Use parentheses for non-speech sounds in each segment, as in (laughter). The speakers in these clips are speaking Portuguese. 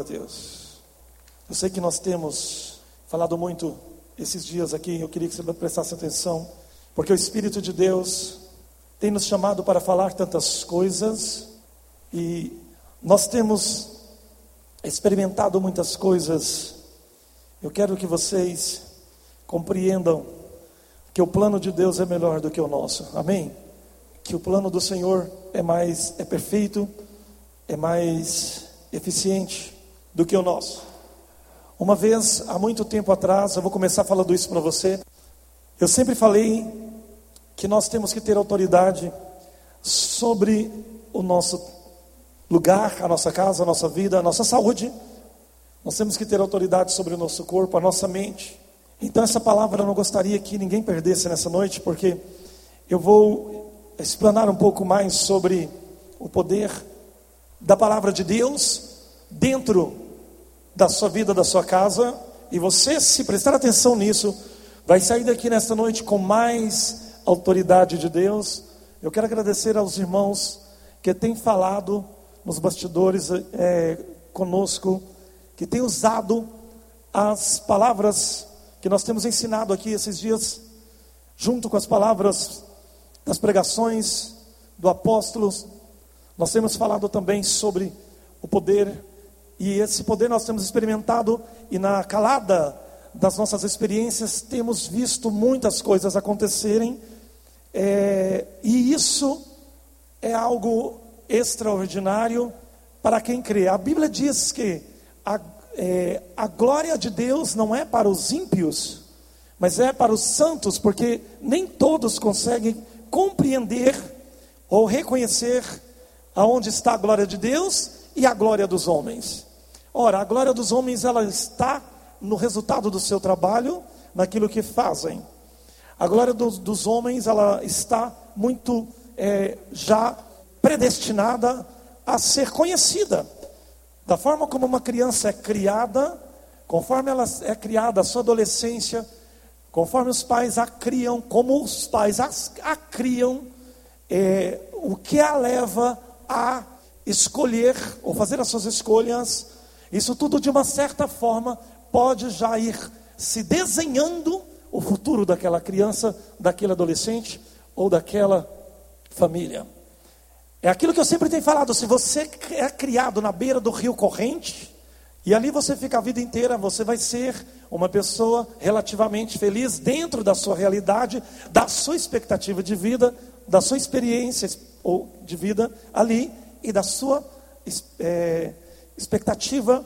A Deus. Eu sei que nós temos falado muito esses dias aqui, eu queria que você prestasse atenção, porque o Espírito de Deus tem nos chamado para falar tantas coisas e nós temos experimentado muitas coisas. Eu quero que vocês compreendam que o plano de Deus é melhor do que o nosso. Amém? Que o plano do Senhor é mais é perfeito, é mais eficiente do que o nosso. Uma vez, há muito tempo atrás, eu vou começar falando isso para você. Eu sempre falei que nós temos que ter autoridade sobre o nosso lugar, a nossa casa, a nossa vida, a nossa saúde. Nós temos que ter autoridade sobre o nosso corpo, a nossa mente. Então, essa palavra eu não gostaria que ninguém perdesse nessa noite, porque eu vou explanar um pouco mais sobre o poder da palavra de Deus dentro da sua vida, da sua casa. E você, se prestar atenção nisso, vai sair daqui nesta noite com mais autoridade de Deus. Eu quero agradecer aos irmãos que têm falado nos bastidores é, conosco, que têm usado as palavras que nós temos ensinado aqui esses dias, junto com as palavras das pregações do apóstolo, nós temos falado também sobre o poder, e esse poder nós temos experimentado, e na calada das nossas experiências, temos visto muitas coisas acontecerem, é, e isso é algo extraordinário para quem crê. A Bíblia diz que a, é, a glória de Deus não é para os ímpios, mas é para os santos, porque nem todos conseguem compreender ou reconhecer aonde está a glória de Deus e a glória dos homens. Ora, a glória dos homens ela está no resultado do seu trabalho, naquilo que fazem. A glória dos, dos homens ela está muito é, já predestinada a ser conhecida. Da forma como uma criança é criada, conforme ela é criada, a sua adolescência, conforme os pais a criam, como os pais a, a criam, é, o que a leva a escolher ou fazer as suas escolhas, isso tudo de uma certa forma pode já ir se desenhando o futuro daquela criança, daquele adolescente ou daquela família. É aquilo que eu sempre tenho falado: se você é criado na beira do rio corrente, e ali você fica a vida inteira, você vai ser uma pessoa relativamente feliz dentro da sua realidade, da sua expectativa de vida, da sua experiência ou de vida ali e da sua é, expectativa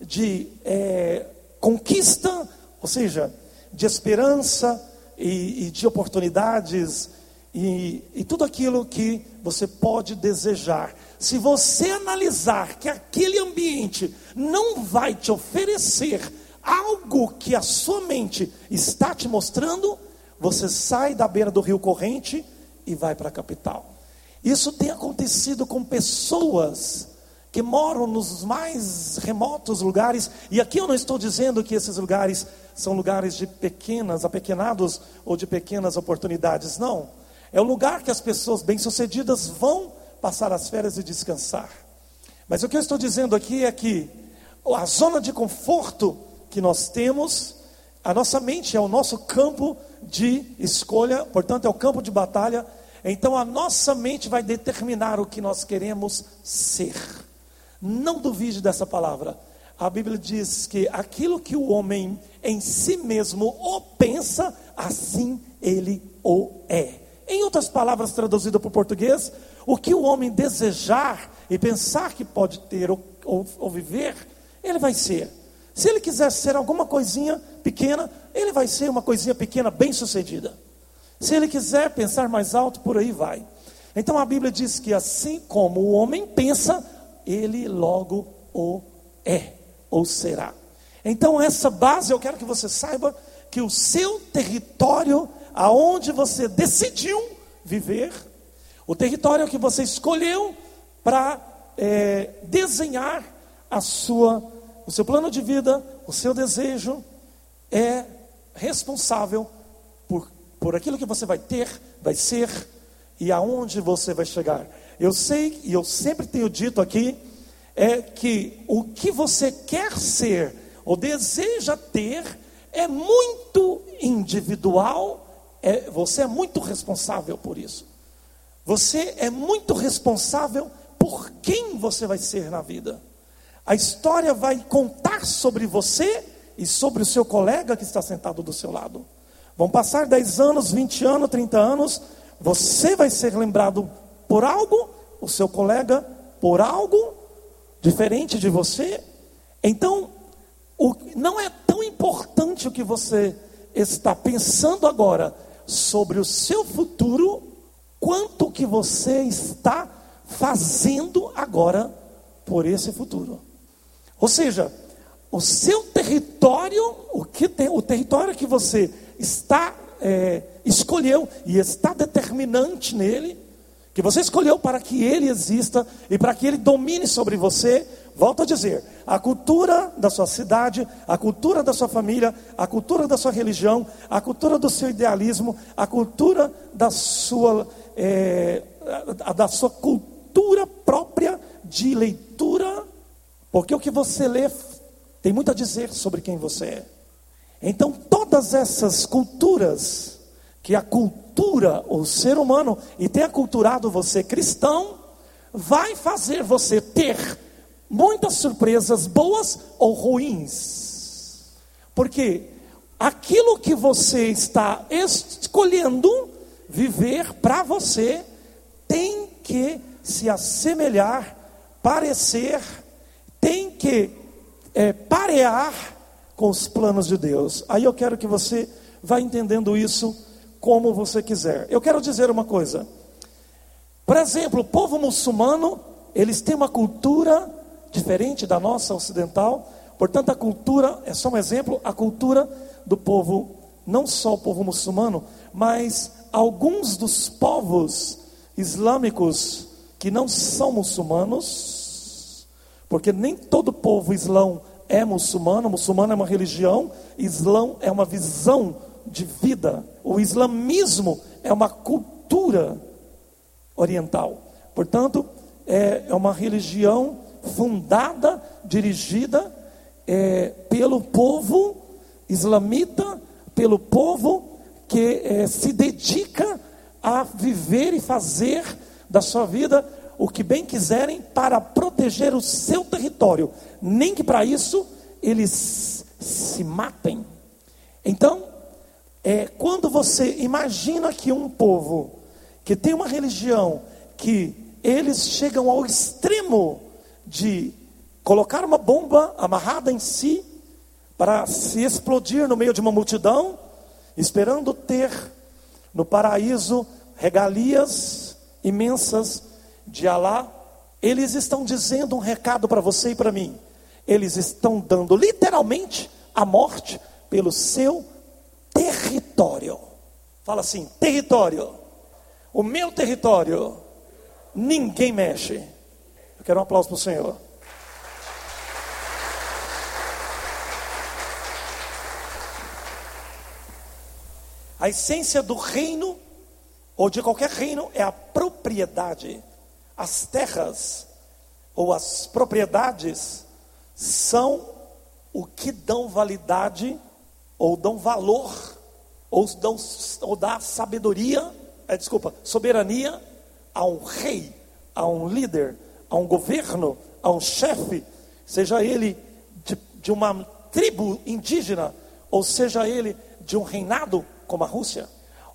de é, conquista, ou seja, de esperança e, e de oportunidades e, e tudo aquilo que você pode desejar. Se você analisar que aquele ambiente não vai te oferecer algo que a sua mente está te mostrando, você sai da beira do rio corrente e vai para a capital. Isso tem acontecido com pessoas que moram nos mais remotos lugares, e aqui eu não estou dizendo que esses lugares são lugares de pequenas, apequenados ou de pequenas oportunidades, não. É o lugar que as pessoas bem-sucedidas vão passar as férias e descansar. Mas o que eu estou dizendo aqui é que a zona de conforto que nós temos, a nossa mente é o nosso campo de escolha, portanto, é o campo de batalha. Então, a nossa mente vai determinar o que nós queremos ser. Não duvide dessa palavra. A Bíblia diz que aquilo que o homem em si mesmo o pensa, assim ele o é. Em outras palavras, traduzido para o português, o que o homem desejar e pensar que pode ter ou, ou, ou viver, ele vai ser. Se ele quiser ser alguma coisinha pequena, ele vai ser uma coisinha pequena bem sucedida. Se ele quiser pensar mais alto, por aí vai. Então a Bíblia diz que assim como o homem pensa, ele logo o é ou será. Então essa base eu quero que você saiba que o seu território aonde você decidiu viver, o território que você escolheu para é, desenhar a sua, o seu plano de vida, o seu desejo, é responsável por, por aquilo que você vai ter, vai ser e aonde você vai chegar. Eu sei e eu sempre tenho dito aqui é que o que você quer ser ou deseja ter é muito individual, é, você é muito responsável por isso. Você é muito responsável por quem você vai ser na vida. A história vai contar sobre você e sobre o seu colega que está sentado do seu lado. Vão passar 10 anos, 20 anos, 30 anos, você vai ser lembrado por algo, o seu colega por algo diferente de você. Então, o, não é tão importante o que você está pensando agora sobre o seu futuro, quanto o que você está fazendo agora por esse futuro. Ou seja, o seu território, o, que tem, o território que você está é, escolheu e está determinante nele, que você escolheu para que ele exista e para que ele domine sobre você. Volto a dizer, a cultura da sua cidade, a cultura da sua família, a cultura da sua religião, a cultura do seu idealismo, a cultura da sua, é, da sua cultura própria de leitura, porque o que você lê tem muito a dizer sobre quem você é. Então, todas essas culturas, que a cultura, o ser humano, e tem aculturado você cristão, vai fazer você ter muitas surpresas boas ou ruins. Porque aquilo que você está escolhendo viver para você tem que se assemelhar, parecer, tem que é, parear com os planos de Deus. Aí eu quero que você vá entendendo isso como você quiser. Eu quero dizer uma coisa. Por exemplo, o povo muçulmano, eles têm uma cultura diferente da nossa ocidental. Portanto, a cultura, é só um exemplo, a cultura do povo, não só o povo muçulmano, mas alguns dos povos islâmicos que não são muçulmanos, porque nem todo povo islão é muçulmano, muçulmano é uma religião, islão é uma visão de vida. O islamismo é uma cultura oriental. Portanto, é, é uma religião fundada, dirigida é, pelo povo islamita, pelo povo que é, se dedica a viver e fazer da sua vida o que bem quiserem para proteger o seu território, nem que para isso eles se matem. Então, é, quando você imagina que um povo que tem uma religião que eles chegam ao extremo de colocar uma bomba amarrada em si para se explodir no meio de uma multidão, esperando ter no paraíso regalias imensas de Alá, eles estão dizendo um recado para você e para mim. Eles estão dando literalmente a morte pelo seu território. Fala assim: território. O meu território. Ninguém mexe. Eu quero um aplauso para o Senhor. A essência do reino, ou de qualquer reino, é a propriedade. As terras ou as propriedades são o que dão validade ou dão valor ou dão ou dá sabedoria, é, desculpa, soberania a um rei, a um líder, a um governo, a um chefe, seja ele de, de uma tribo indígena ou seja ele de um reinado como a Rússia.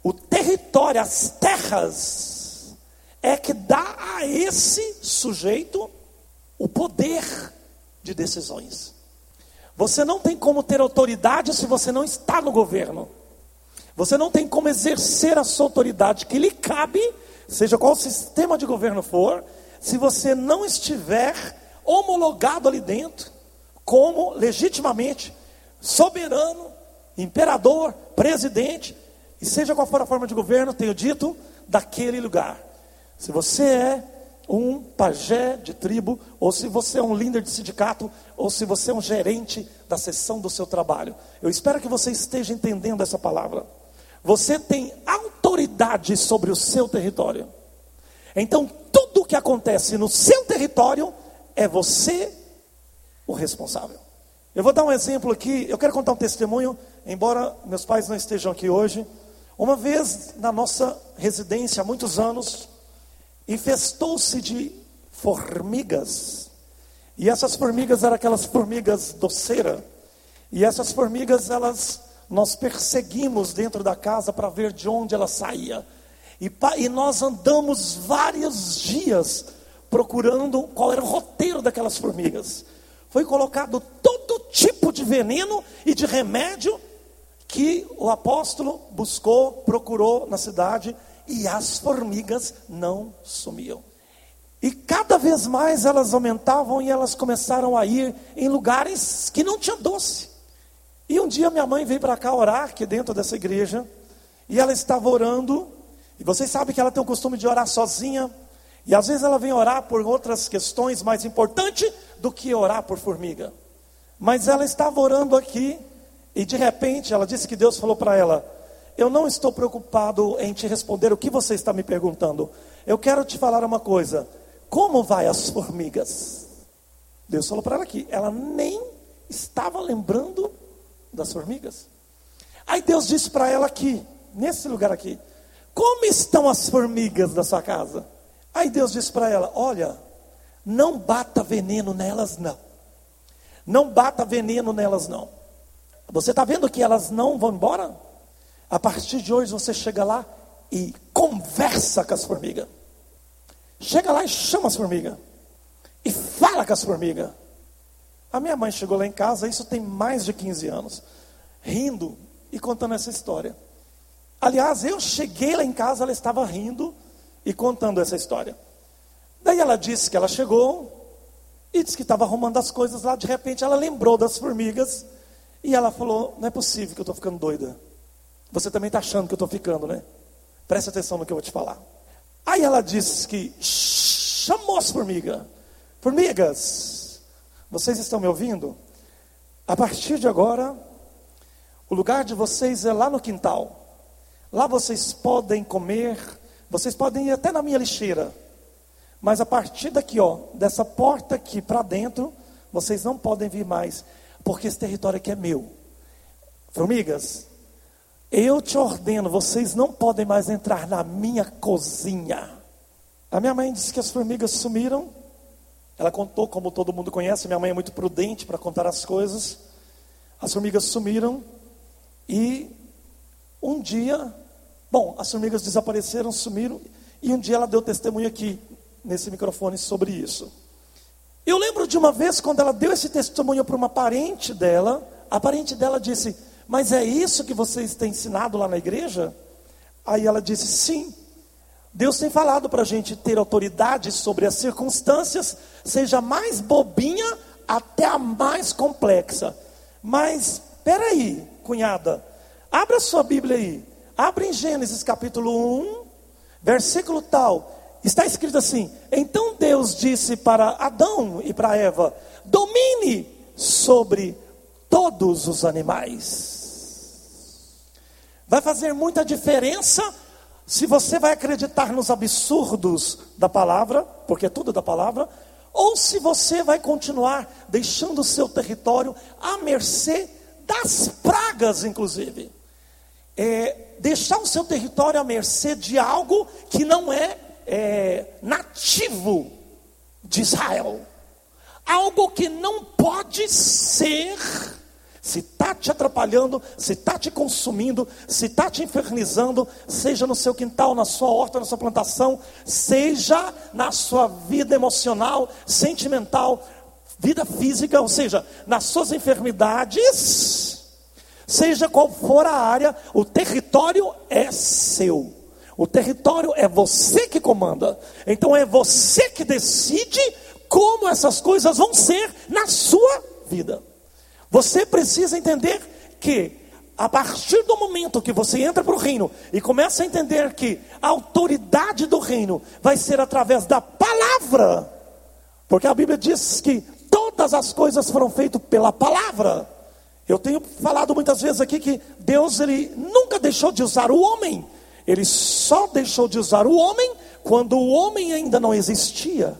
O território, as terras é que dá a esse sujeito o poder de decisões. Você não tem como ter autoridade se você não está no governo. Você não tem como exercer a sua autoridade que lhe cabe, seja qual sistema de governo for, se você não estiver homologado ali dentro, como legitimamente soberano, imperador, presidente, e seja qual for a forma de governo, tenho dito, daquele lugar. Se você é um pajé de tribo, ou se você é um líder de sindicato, ou se você é um gerente da seção do seu trabalho. Eu espero que você esteja entendendo essa palavra. Você tem autoridade sobre o seu território. Então, tudo o que acontece no seu território é você o responsável. Eu vou dar um exemplo aqui, eu quero contar um testemunho, embora meus pais não estejam aqui hoje. Uma vez na nossa residência, há muitos anos, infestou-se de formigas. E essas formigas eram aquelas formigas doceira. E essas formigas, elas nós perseguimos dentro da casa para ver de onde ela saía. E, e nós andamos vários dias procurando qual era o roteiro daquelas formigas. Foi colocado todo tipo de veneno e de remédio que o apóstolo buscou, procurou na cidade e as formigas não sumiam. E cada vez mais elas aumentavam e elas começaram a ir em lugares que não tinha doce. E um dia minha mãe veio para cá orar, aqui dentro dessa igreja, e ela estava orando, e vocês sabem que ela tem o costume de orar sozinha, e às vezes ela vem orar por outras questões mais importantes do que orar por formiga. Mas ela estava orando aqui, e de repente ela disse que Deus falou para ela: Eu não estou preocupado em te responder o que você está me perguntando. Eu quero te falar uma coisa: como vai as formigas? Deus falou para ela aqui, ela nem estava lembrando das formigas. Aí Deus disse para ela aqui, nesse lugar aqui: Como estão as formigas da sua casa? Aí Deus disse para ela: Olha, não bata veneno nelas, não. Não bata veneno nelas, não. Você está vendo que elas não vão embora? A partir de hoje você chega lá e conversa com as formigas. Chega lá e chama as formigas. E fala com as formigas. A minha mãe chegou lá em casa, isso tem mais de 15 anos, rindo e contando essa história. Aliás, eu cheguei lá em casa, ela estava rindo e contando essa história. Daí ela disse que ela chegou e disse que estava arrumando as coisas lá. De repente ela lembrou das formigas e ela falou: Não é possível que eu estou ficando doida. Você também está achando que eu estou ficando, né? Preste atenção no que eu vou te falar. Aí ela disse que chamou as formigas. Formigas, vocês estão me ouvindo? A partir de agora, o lugar de vocês é lá no quintal. Lá vocês podem comer, vocês podem ir até na minha lixeira. Mas a partir daqui, ó, dessa porta aqui para dentro, vocês não podem vir mais, porque esse território aqui é meu. Formigas, eu te ordeno, vocês não podem mais entrar na minha cozinha. A minha mãe disse que as formigas sumiram ela contou, como todo mundo conhece, minha mãe é muito prudente para contar as coisas. As formigas sumiram e um dia, bom, as formigas desapareceram, sumiram, e um dia ela deu testemunho aqui, nesse microfone, sobre isso. Eu lembro de uma vez, quando ela deu esse testemunho para uma parente dela, a parente dela disse: Mas é isso que vocês têm ensinado lá na igreja? Aí ela disse: Sim. Deus tem falado para a gente ter autoridade sobre as circunstâncias, seja mais bobinha até a mais complexa. Mas, peraí, cunhada, abra sua Bíblia aí. Abra em Gênesis capítulo 1, versículo tal. Está escrito assim: Então Deus disse para Adão e para Eva: Domine sobre todos os animais. Vai fazer muita diferença se você vai acreditar nos absurdos da palavra, porque é tudo da palavra, ou se você vai continuar deixando o seu território à mercê das pragas, inclusive. É, deixar o seu território à mercê de algo que não é, é nativo de Israel, algo que não pode ser se está te atrapalhando, se está te consumindo, se está te infernizando, seja no seu quintal, na sua horta, na sua plantação, seja na sua vida emocional, sentimental, vida física, ou seja, nas suas enfermidades, seja qual for a área, o território é seu. O território é você que comanda. Então é você que decide como essas coisas vão ser na sua vida. Você precisa entender que a partir do momento que você entra para o reino e começa a entender que a autoridade do reino vai ser através da palavra, porque a Bíblia diz que todas as coisas foram feitas pela palavra. Eu tenho falado muitas vezes aqui que Deus ele nunca deixou de usar o homem, ele só deixou de usar o homem quando o homem ainda não existia.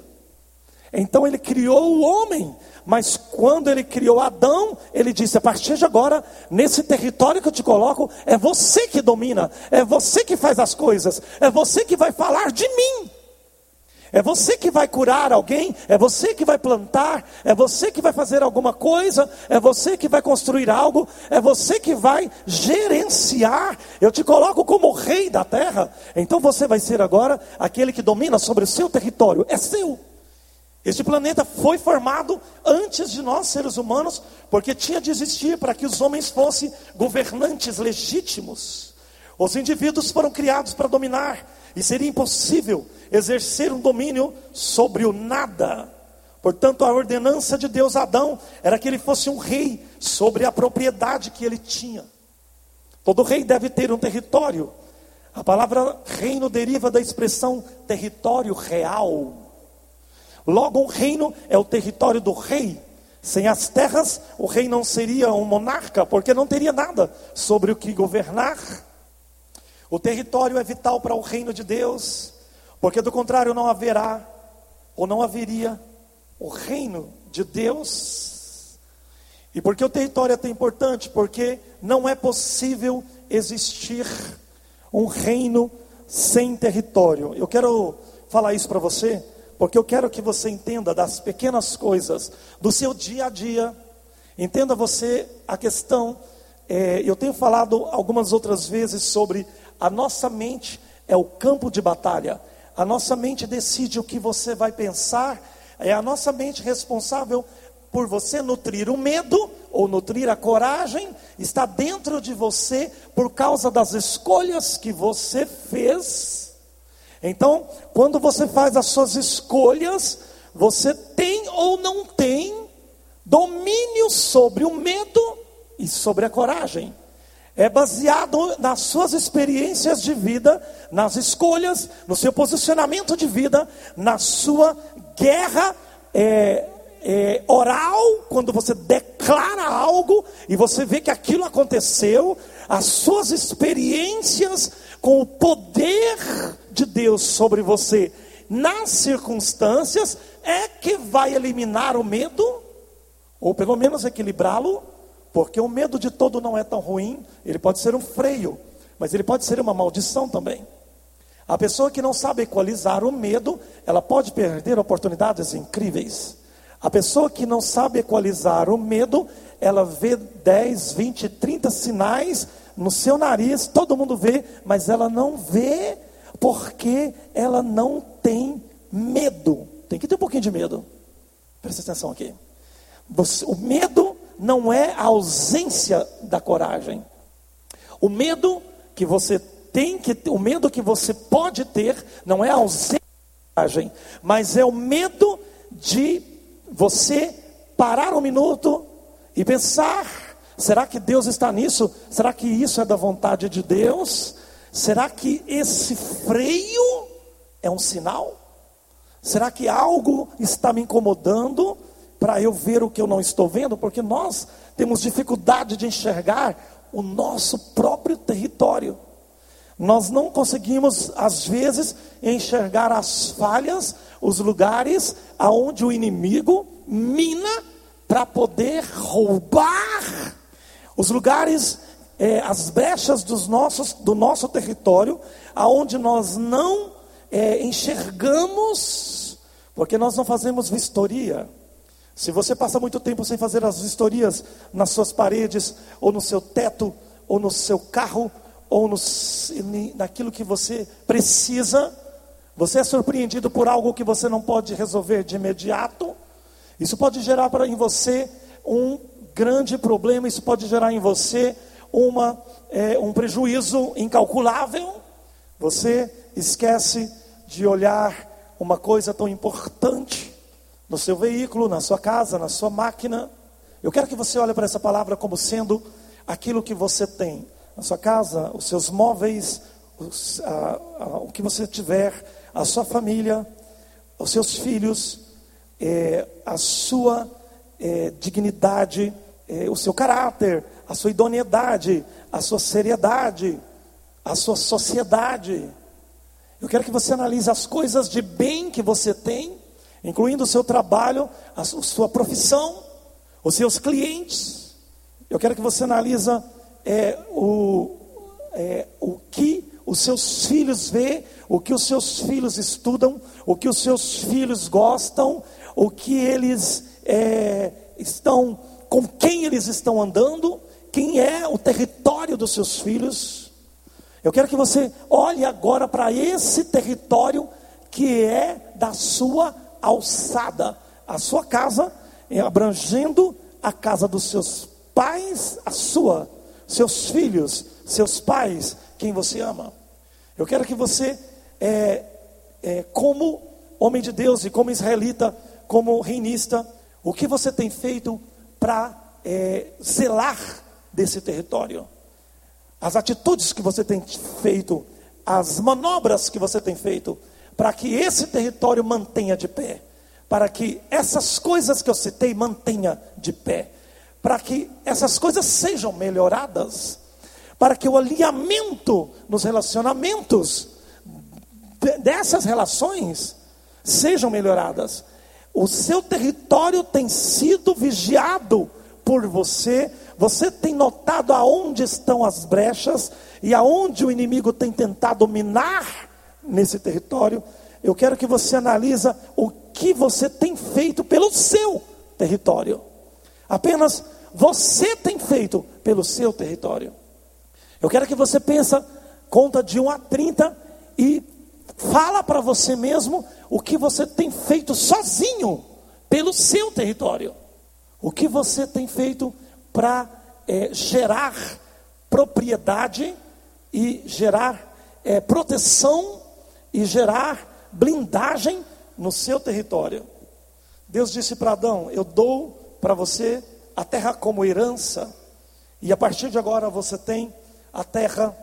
Então ele criou o homem, mas quando ele criou Adão, ele disse: a partir de agora, nesse território que eu te coloco, é você que domina, é você que faz as coisas, é você que vai falar de mim. É você que vai curar alguém, é você que vai plantar, é você que vai fazer alguma coisa, é você que vai construir algo, é você que vai gerenciar. Eu te coloco como rei da terra, então você vai ser agora aquele que domina sobre o seu território, é seu. Este planeta foi formado antes de nós, seres humanos, porque tinha de existir para que os homens fossem governantes legítimos. Os indivíduos foram criados para dominar, e seria impossível exercer um domínio sobre o nada. Portanto, a ordenança de Deus a Adão era que ele fosse um rei sobre a propriedade que ele tinha. Todo rei deve ter um território. A palavra reino deriva da expressão território real. Logo, um reino é o território do rei. Sem as terras, o rei não seria um monarca, porque não teria nada sobre o que governar. O território é vital para o reino de Deus, porque do contrário não haverá ou não haveria o reino de Deus. E por que o território é tão importante? Porque não é possível existir um reino sem território. Eu quero falar isso para você, porque eu quero que você entenda das pequenas coisas do seu dia a dia. Entenda você a questão. É, eu tenho falado algumas outras vezes sobre a nossa mente é o campo de batalha. A nossa mente decide o que você vai pensar. É a nossa mente responsável por você nutrir o medo ou nutrir a coragem. Está dentro de você por causa das escolhas que você fez. Então, quando você faz as suas escolhas, você tem ou não tem domínio sobre o medo e sobre a coragem. É baseado nas suas experiências de vida, nas escolhas, no seu posicionamento de vida, na sua guerra é, é, oral, quando você declara algo e você vê que aquilo aconteceu, as suas experiências com o poder de Deus sobre você nas circunstâncias é que vai eliminar o medo, ou pelo menos equilibrá-lo, porque o medo de todo não é tão ruim, ele pode ser um freio, mas ele pode ser uma maldição também. A pessoa que não sabe equalizar o medo, ela pode perder oportunidades incríveis. A pessoa que não sabe equalizar o medo, ela vê 10, 20, 30 sinais no seu nariz, todo mundo vê, mas ela não vê porque ela não tem medo. Tem que ter um pouquinho de medo. Presta atenção aqui. Você, o medo não é a ausência da coragem. O medo que você tem que o medo que você pode ter não é a ausência da coragem, mas é o medo de você parar um minuto e pensar Será que Deus está nisso? Será que isso é da vontade de Deus? Será que esse freio é um sinal? Será que algo está me incomodando para eu ver o que eu não estou vendo? Porque nós temos dificuldade de enxergar o nosso próprio território. Nós não conseguimos, às vezes, enxergar as falhas, os lugares aonde o inimigo mina para poder roubar os lugares, é, as brechas dos nossos, do nosso território, aonde nós não é, enxergamos, porque nós não fazemos vistoria. Se você passa muito tempo sem fazer as vistorias nas suas paredes, ou no seu teto, ou no seu carro, ou no, naquilo que você precisa, você é surpreendido por algo que você não pode resolver de imediato. Isso pode gerar para em você um grande problema, isso pode gerar em você uma, é, um prejuízo incalculável. Você esquece de olhar uma coisa tão importante no seu veículo, na sua casa, na sua máquina. Eu quero que você olhe para essa palavra como sendo aquilo que você tem na sua casa, os seus móveis, os, a, a, o que você tiver, a sua família, os seus filhos, é, a sua é, dignidade é, o seu caráter, a sua idoneidade, a sua seriedade, a sua sociedade. Eu quero que você analise as coisas de bem que você tem incluindo o seu trabalho, a sua profissão, os seus clientes. Eu quero que você analise é, o, é, o que os seus filhos vê, o que os seus filhos estudam, o que os seus filhos gostam, o que eles é, estão, com quem eles estão andando, quem é o território dos seus filhos. Eu quero que você olhe agora para esse território que é da sua alçada, a sua casa, é, abrangendo a casa dos seus pais, a sua, seus filhos, seus pais, quem você ama. Eu quero que você, é, é, como homem de Deus e como israelita, como reinista, o que você tem feito para é, zelar desse território? As atitudes que você tem feito, as manobras que você tem feito, para que esse território mantenha de pé, para que essas coisas que eu citei mantenha de pé, para que essas coisas sejam melhoradas, para que o alinhamento nos relacionamentos dessas relações sejam melhoradas. O seu território tem sido vigiado por você, você tem notado aonde estão as brechas e aonde o inimigo tem tentado minar nesse território, eu quero que você analisa o que você tem feito pelo seu território. Apenas você tem feito pelo seu território. Eu quero que você pensa, conta de 1 a 30 e fala para você mesmo o que você tem feito sozinho pelo seu território. O que você tem feito para é, gerar propriedade e gerar é, proteção e gerar blindagem no seu território. Deus disse para Adão: Eu dou para você a terra como herança, e a partir de agora você tem a terra,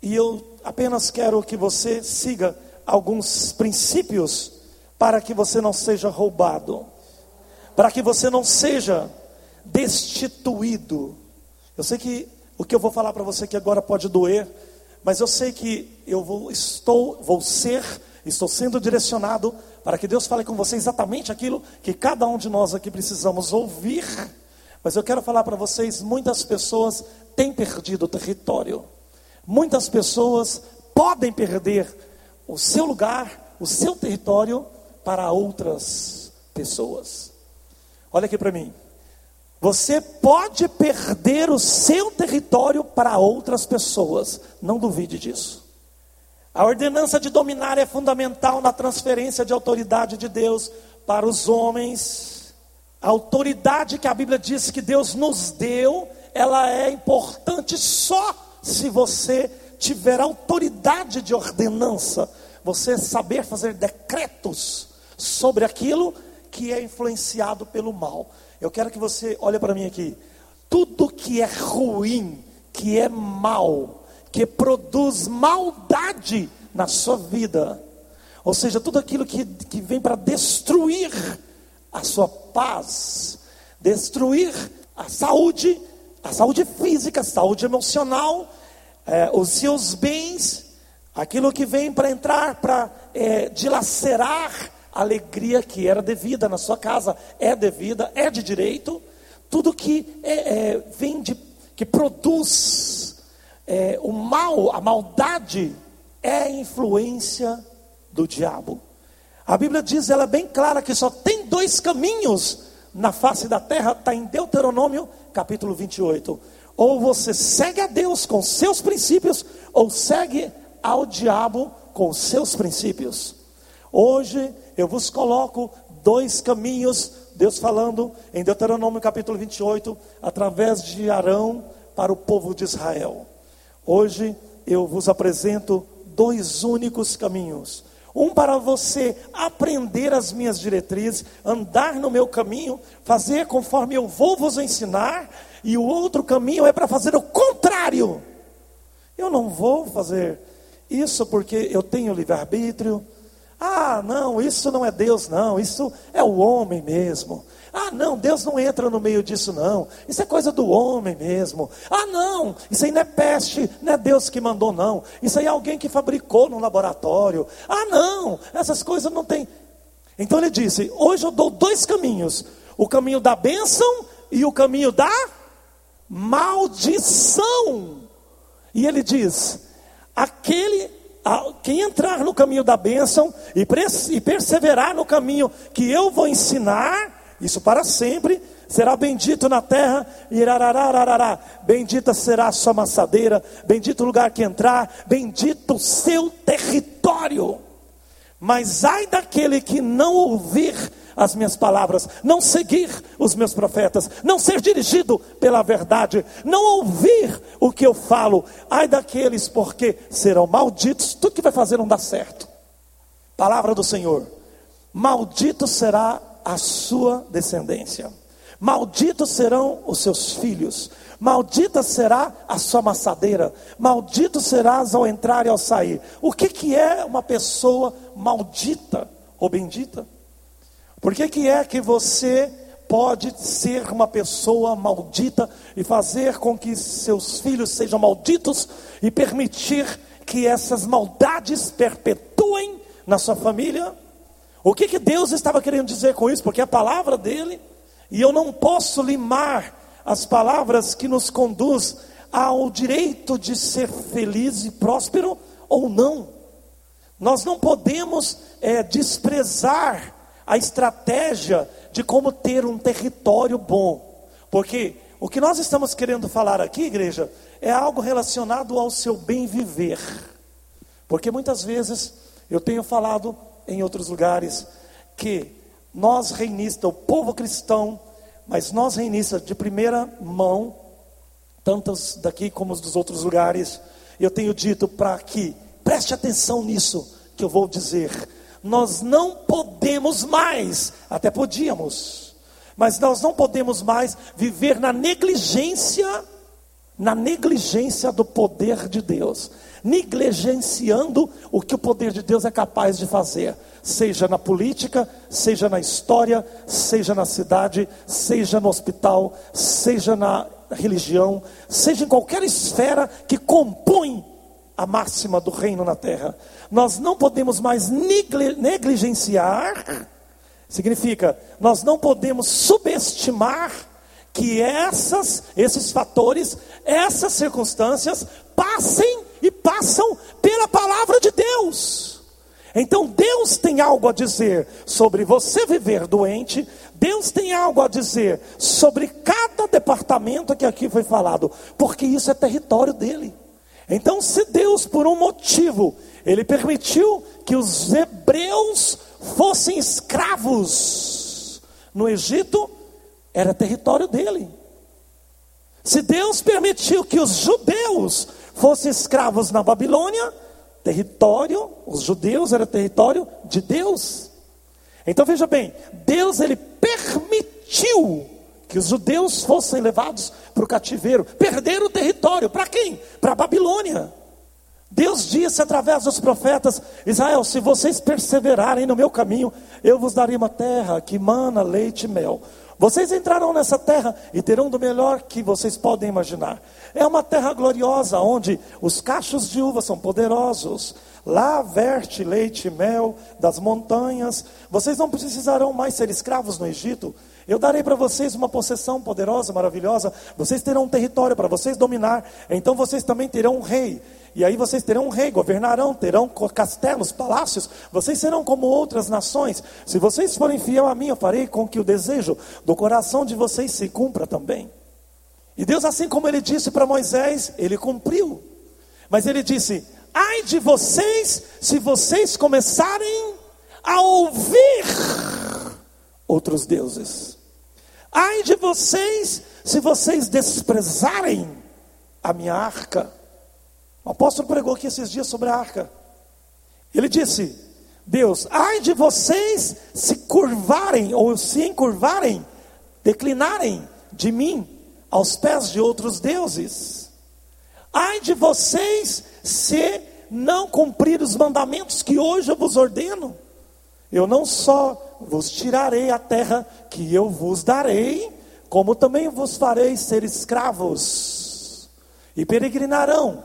e eu apenas quero que você siga alguns princípios para que você não seja roubado, para que você não seja destituído. Eu sei que o que eu vou falar para você aqui agora pode doer, mas eu sei que eu vou, estou, vou ser, estou sendo direcionado para que Deus fale com você exatamente aquilo que cada um de nós aqui precisamos ouvir. Mas eu quero falar para vocês: muitas pessoas têm perdido o território, muitas pessoas podem perder o seu lugar, o seu território para outras pessoas. Olha aqui para mim. Você pode perder o seu território para outras pessoas, não duvide disso. A ordenança de dominar é fundamental na transferência de autoridade de Deus para os homens. A autoridade que a Bíblia diz que Deus nos deu, ela é importante só se você tiver autoridade de ordenança, você saber fazer decretos sobre aquilo que é influenciado pelo mal. Eu quero que você olhe para mim aqui. Tudo que é ruim, que é mal, que produz maldade na sua vida, ou seja, tudo aquilo que, que vem para destruir a sua paz, destruir a saúde, a saúde física, a saúde emocional, é, os seus bens, aquilo que vem para entrar, para é, dilacerar alegria que era devida na sua casa é devida, é de direito. Tudo que é, é, vem de, que produz é, o mal, a maldade, é influência do diabo. A Bíblia diz, ela é bem clara, que só tem dois caminhos na face da terra, está em Deuteronômio capítulo 28. Ou você segue a Deus com seus princípios, ou segue ao diabo com seus princípios. Hoje eu vos coloco dois caminhos, Deus falando em Deuteronômio capítulo 28, através de Arão para o povo de Israel. Hoje eu vos apresento dois únicos caminhos. Um para você aprender as minhas diretrizes, andar no meu caminho, fazer conforme eu vou vos ensinar, e o outro caminho é para fazer o contrário. Eu não vou fazer isso porque eu tenho livre-arbítrio, ah, não, isso não é Deus, não, isso é o homem mesmo. Ah, não, Deus não entra no meio disso, não. Isso é coisa do homem mesmo. Ah, não, isso aí não é peste, não é Deus que mandou, não. Isso aí é alguém que fabricou no laboratório. Ah, não, essas coisas não tem. Então ele disse: Hoje eu dou dois caminhos: o caminho da bênção e o caminho da maldição. E ele diz: aquele quem entrar no caminho da bênção e, e perseverar no caminho que eu vou ensinar, isso para sempre, será bendito na terra, irararararará, bendita será a sua maçadeira, bendito o lugar que entrar, bendito o seu território. Mas ai daquele que não ouvir as minhas palavras, não seguir os meus profetas, não ser dirigido pela verdade, não ouvir o que eu falo, ai daqueles porque serão malditos, tudo que vai fazer não dá certo. Palavra do Senhor: maldito será a sua descendência, malditos serão os seus filhos, maldita será a sua maçadeira, maldito serás ao entrar e ao sair. O que, que é uma pessoa maldita ou bendita? Por que, que é que você pode ser uma pessoa maldita e fazer com que seus filhos sejam malditos e permitir que essas maldades perpetuem na sua família? O que, que Deus estava querendo dizer com isso? Porque a palavra dele, e eu não posso limar as palavras que nos conduz ao direito de ser feliz e próspero ou não. Nós não podemos é, desprezar a estratégia de como ter um território bom. Porque o que nós estamos querendo falar aqui, igreja, é algo relacionado ao seu bem viver. Porque muitas vezes eu tenho falado em outros lugares que nós reinistas, o povo cristão, mas nós reinistas de primeira mão, tantos daqui como os dos outros lugares, eu tenho dito para que preste atenção nisso que eu vou dizer. Nós não podemos mais, até podíamos, mas nós não podemos mais viver na negligência, na negligência do poder de Deus, negligenciando o que o poder de Deus é capaz de fazer, seja na política, seja na história, seja na cidade, seja no hospital, seja na religião, seja em qualquer esfera que compõe a máxima do reino na terra. Nós não podemos mais negligenciar, significa, nós não podemos subestimar que essas, esses fatores, essas circunstâncias passem e passam pela palavra de Deus. Então Deus tem algo a dizer sobre você viver doente, Deus tem algo a dizer sobre cada departamento que aqui foi falado, porque isso é território dele. Então, se Deus, por um motivo, Ele permitiu que os hebreus fossem escravos no Egito, era território dele. Se Deus permitiu que os judeus fossem escravos na Babilônia, território, os judeus era território de Deus. Então veja bem, Deus ele permitiu que os judeus fossem levados para o cativeiro, perderam o território, para quem? Para a Babilônia. Deus disse através dos profetas: Israel, se vocês perseverarem no meu caminho, eu vos darei uma terra que mana leite e mel. Vocês entrarão nessa terra e terão do melhor que vocês podem imaginar. É uma terra gloriosa, onde os cachos de uva são poderosos. Lá verte leite e mel das montanhas. Vocês não precisarão mais ser escravos no Egito. Eu darei para vocês uma possessão poderosa, maravilhosa. Vocês terão um território para vocês dominar. Então vocês também terão um rei. E aí vocês terão um rei, governarão, terão castelos, palácios. Vocês serão como outras nações. Se vocês forem fiel a mim, eu farei com que o desejo do coração de vocês se cumpra também. E Deus, assim como ele disse para Moisés, ele cumpriu. Mas ele disse: Ai de vocês, se vocês começarem a ouvir outros deuses. Ai de vocês, se vocês desprezarem a minha arca. O apóstolo pregou aqui esses dias sobre a arca. Ele disse: Deus, ai de vocês se curvarem ou se encurvarem, declinarem de mim aos pés de outros deuses. Ai de vocês se não cumprir os mandamentos que hoje eu vos ordeno. Eu não só vos tirarei a terra que eu vos darei, como também vos farei ser escravos, e peregrinarão,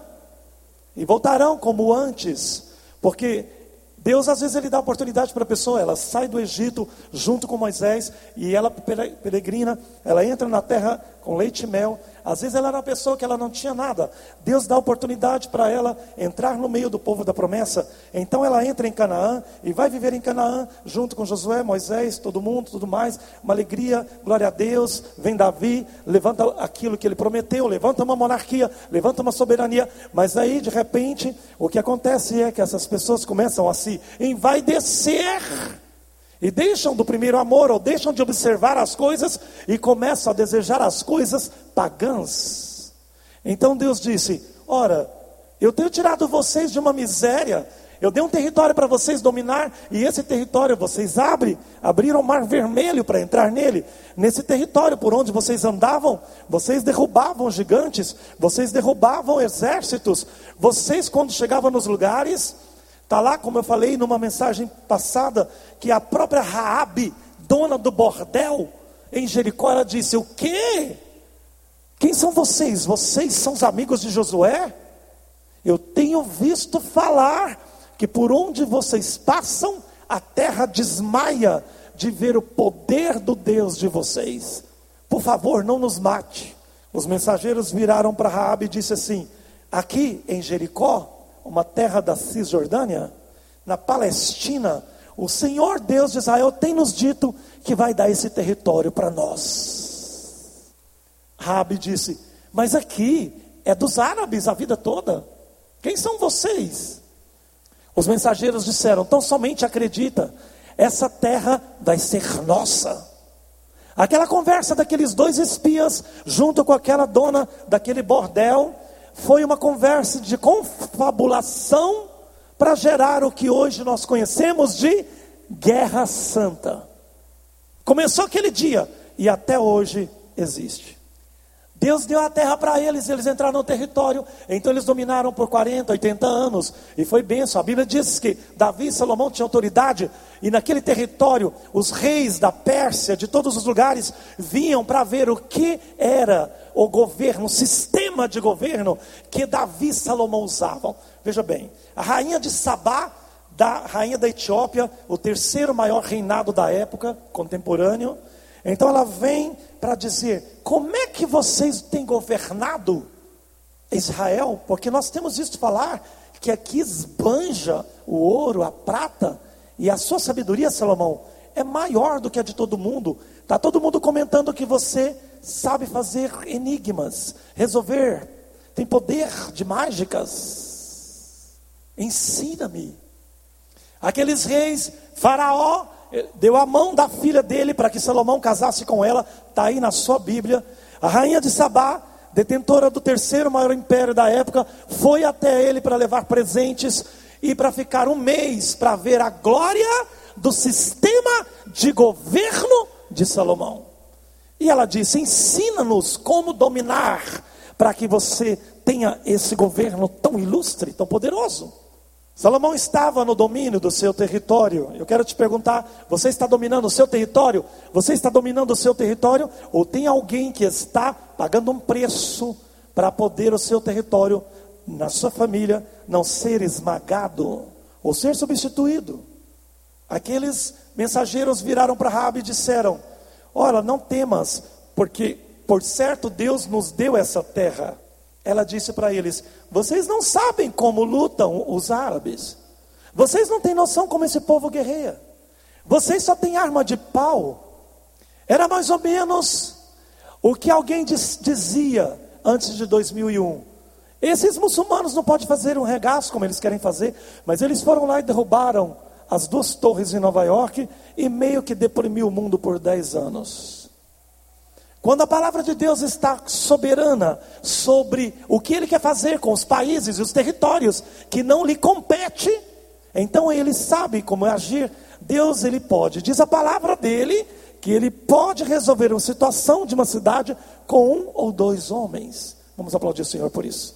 e voltarão como antes, porque Deus às vezes ele dá oportunidade para a pessoa, ela sai do Egito junto com Moisés e ela peregrina, ela entra na terra com leite e mel. Às vezes ela era uma pessoa que ela não tinha nada. Deus dá oportunidade para ela entrar no meio do povo da promessa. Então ela entra em Canaã e vai viver em Canaã junto com Josué, Moisés, todo mundo, tudo mais. Uma alegria, glória a Deus. Vem Davi, levanta aquilo que ele prometeu, levanta uma monarquia, levanta uma soberania. Mas aí de repente o que acontece é que essas pessoas começam a se envaidecer e deixam do primeiro amor, ou deixam de observar as coisas e começam a desejar as coisas pagãs. Então Deus disse: Ora, eu tenho tirado vocês de uma miséria, eu dei um território para vocês dominar, e esse território vocês abrem, abriram o mar vermelho para entrar nele. Nesse território por onde vocês andavam, vocês derrubavam gigantes, vocês derrubavam exércitos, vocês, quando chegavam nos lugares, Está lá, como eu falei numa mensagem passada, que a própria Raabe, dona do bordel em Jericó, ela disse: O quê? Quem são vocês? Vocês são os amigos de Josué? Eu tenho visto falar que por onde vocês passam, a terra desmaia de ver o poder do Deus de vocês. Por favor, não nos mate. Os mensageiros viraram para Raabe e disse assim: Aqui em Jericó uma terra da Cisjordânia, na Palestina, o Senhor Deus de Israel tem nos dito que vai dar esse território para nós. Rabi disse: Mas aqui é dos árabes a vida toda. Quem são vocês? Os mensageiros disseram: Então somente acredita, essa terra vai ser nossa. Aquela conversa daqueles dois espias, junto com aquela dona daquele bordel, foi uma conversa de confabulação para gerar o que hoje nós conhecemos de guerra santa. Começou aquele dia e até hoje existe. Deus deu a terra para eles, eles entraram no território, então eles dominaram por 40, 80 anos, e foi benção. A Bíblia diz que Davi e Salomão tinham autoridade, e naquele território, os reis da Pérsia, de todos os lugares, vinham para ver o que era o governo, o sistema de governo que Davi e Salomão usavam. Veja bem, a rainha de Sabá, da rainha da Etiópia, o terceiro maior reinado da época, contemporâneo, então ela vem para dizer: como é que vocês têm governado Israel? Porque nós temos visto falar que aqui esbanja o ouro, a prata, e a sua sabedoria, Salomão, é maior do que a de todo mundo. Está todo mundo comentando que você sabe fazer enigmas, resolver, tem poder de mágicas. Ensina-me. Aqueles reis, Faraó, deu a mão da filha dele para que Salomão casasse com ela, está aí na sua Bíblia. A rainha de Sabá, detentora do terceiro maior império da época, foi até ele para levar presentes e para ficar um mês para ver a glória do sistema de governo de Salomão. E ela disse: ensina-nos como dominar, para que você tenha esse governo tão ilustre, tão poderoso. Salomão estava no domínio do seu território. Eu quero te perguntar: você está dominando o seu território? Você está dominando o seu território? Ou tem alguém que está pagando um preço para poder o seu território, na sua família, não ser esmagado ou ser substituído? Aqueles mensageiros viraram para Rabi e disseram: Ora, não temas, porque por certo Deus nos deu essa terra ela disse para eles: Vocês não sabem como lutam os árabes. Vocês não têm noção como esse povo guerreia. Vocês só têm arma de pau. Era mais ou menos o que alguém diz, dizia antes de 2001. Esses muçulmanos não podem fazer um regaço como eles querem fazer, mas eles foram lá e derrubaram as duas torres em Nova York e meio que deprimiu o mundo por 10 anos. Quando a palavra de Deus está soberana sobre o que ele quer fazer com os países e os territórios que não lhe compete, então ele sabe como agir. Deus ele pode, diz a palavra dele, que ele pode resolver uma situação de uma cidade com um ou dois homens. Vamos aplaudir o Senhor por isso.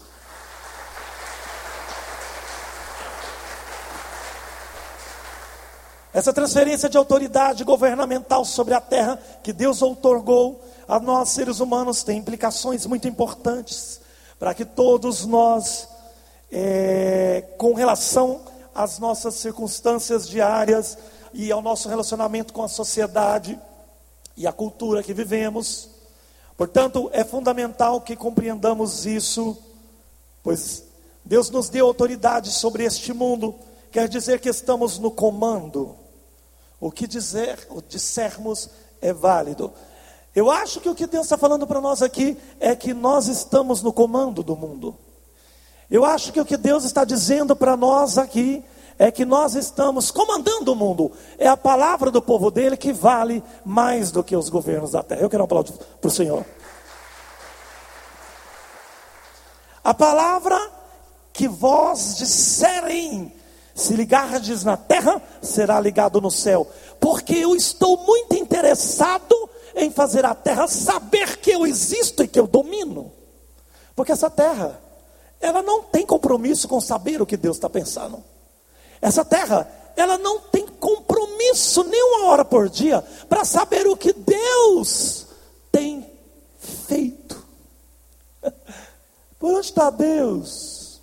Essa transferência de autoridade governamental sobre a terra que Deus outorgou a nós seres humanos tem implicações muito importantes para que todos nós, é, com relação às nossas circunstâncias diárias e ao nosso relacionamento com a sociedade e a cultura que vivemos. Portanto, é fundamental que compreendamos isso, pois Deus nos deu autoridade sobre este mundo, quer dizer que estamos no comando. O que dizer, o dissermos é válido. Eu acho que o que Deus está falando para nós aqui é que nós estamos no comando do mundo. Eu acho que o que Deus está dizendo para nós aqui é que nós estamos comandando o mundo. É a palavra do povo dele que vale mais do que os governos da terra. Eu quero um aplauso para o Senhor. A palavra que vós disserem, se ligardes na terra, será ligado no céu. Porque eu estou muito interessado em fazer a terra saber que eu existo e que eu domino. Porque essa terra ela não tem compromisso com saber o que Deus está pensando. Essa terra, ela não tem compromisso nem uma hora por dia para saber o que Deus tem feito. Por onde está Deus?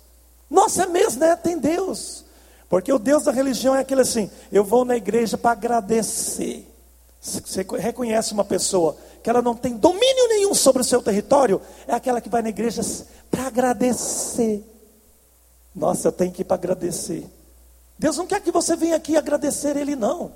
Nossa, é mesmo, né? Tem Deus. Porque o Deus da religião é aquele assim: eu vou na igreja para agradecer. Você reconhece uma pessoa que ela não tem domínio nenhum sobre o seu território, é aquela que vai na igreja para agradecer. Nossa, eu tenho que ir para agradecer. Deus não quer que você venha aqui agradecer Ele, não.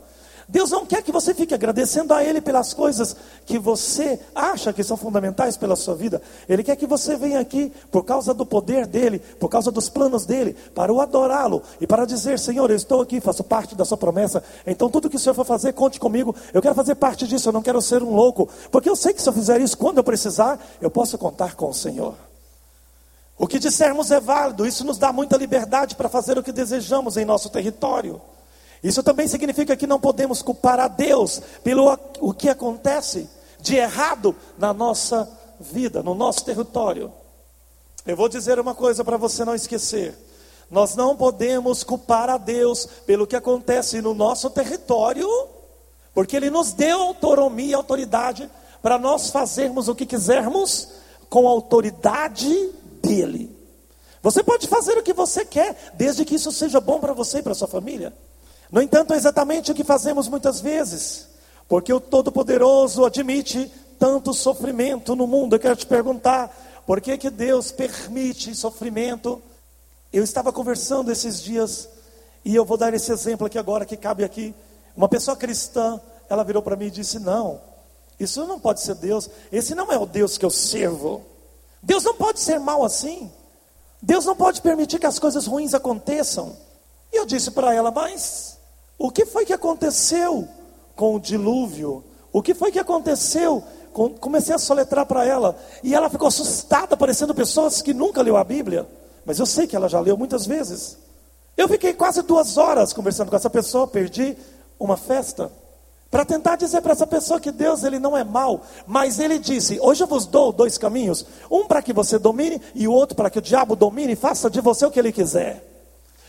Deus não quer que você fique agradecendo a Ele pelas coisas que você acha que são fundamentais pela sua vida. Ele quer que você venha aqui por causa do poder dEle, por causa dos planos dEle, para o adorá-lo e para dizer: Senhor, eu estou aqui, faço parte da Sua promessa. Então, tudo que o Senhor for fazer, conte comigo. Eu quero fazer parte disso, eu não quero ser um louco, porque eu sei que se eu fizer isso, quando eu precisar, eu posso contar com o Senhor. O que dissermos é válido, isso nos dá muita liberdade para fazer o que desejamos em nosso território. Isso também significa que não podemos culpar a Deus pelo o que acontece de errado na nossa vida, no nosso território. Eu vou dizer uma coisa para você não esquecer. Nós não podemos culpar a Deus pelo que acontece no nosso território, porque Ele nos deu autonomia e autoridade para nós fazermos o que quisermos com a autoridade dEle. Você pode fazer o que você quer, desde que isso seja bom para você e para sua família. No entanto, é exatamente o que fazemos muitas vezes, porque o Todo-Poderoso admite tanto sofrimento no mundo. Eu quero te perguntar, por que, que Deus permite sofrimento? Eu estava conversando esses dias, e eu vou dar esse exemplo aqui agora, que cabe aqui. Uma pessoa cristã, ela virou para mim e disse: Não, isso não pode ser Deus, esse não é o Deus que eu servo. Deus não pode ser mal assim. Deus não pode permitir que as coisas ruins aconteçam. E eu disse para ela: Mas o que foi que aconteceu com o dilúvio? O que foi que aconteceu? Comecei a soletrar para ela e ela ficou assustada, parecendo pessoas que nunca leu a Bíblia, mas eu sei que ela já leu muitas vezes. Eu fiquei quase duas horas conversando com essa pessoa, perdi uma festa, para tentar dizer para essa pessoa que Deus ele não é mau, mas ele disse: Hoje eu vos dou dois caminhos, um para que você domine e o outro para que o diabo domine e faça de você o que ele quiser.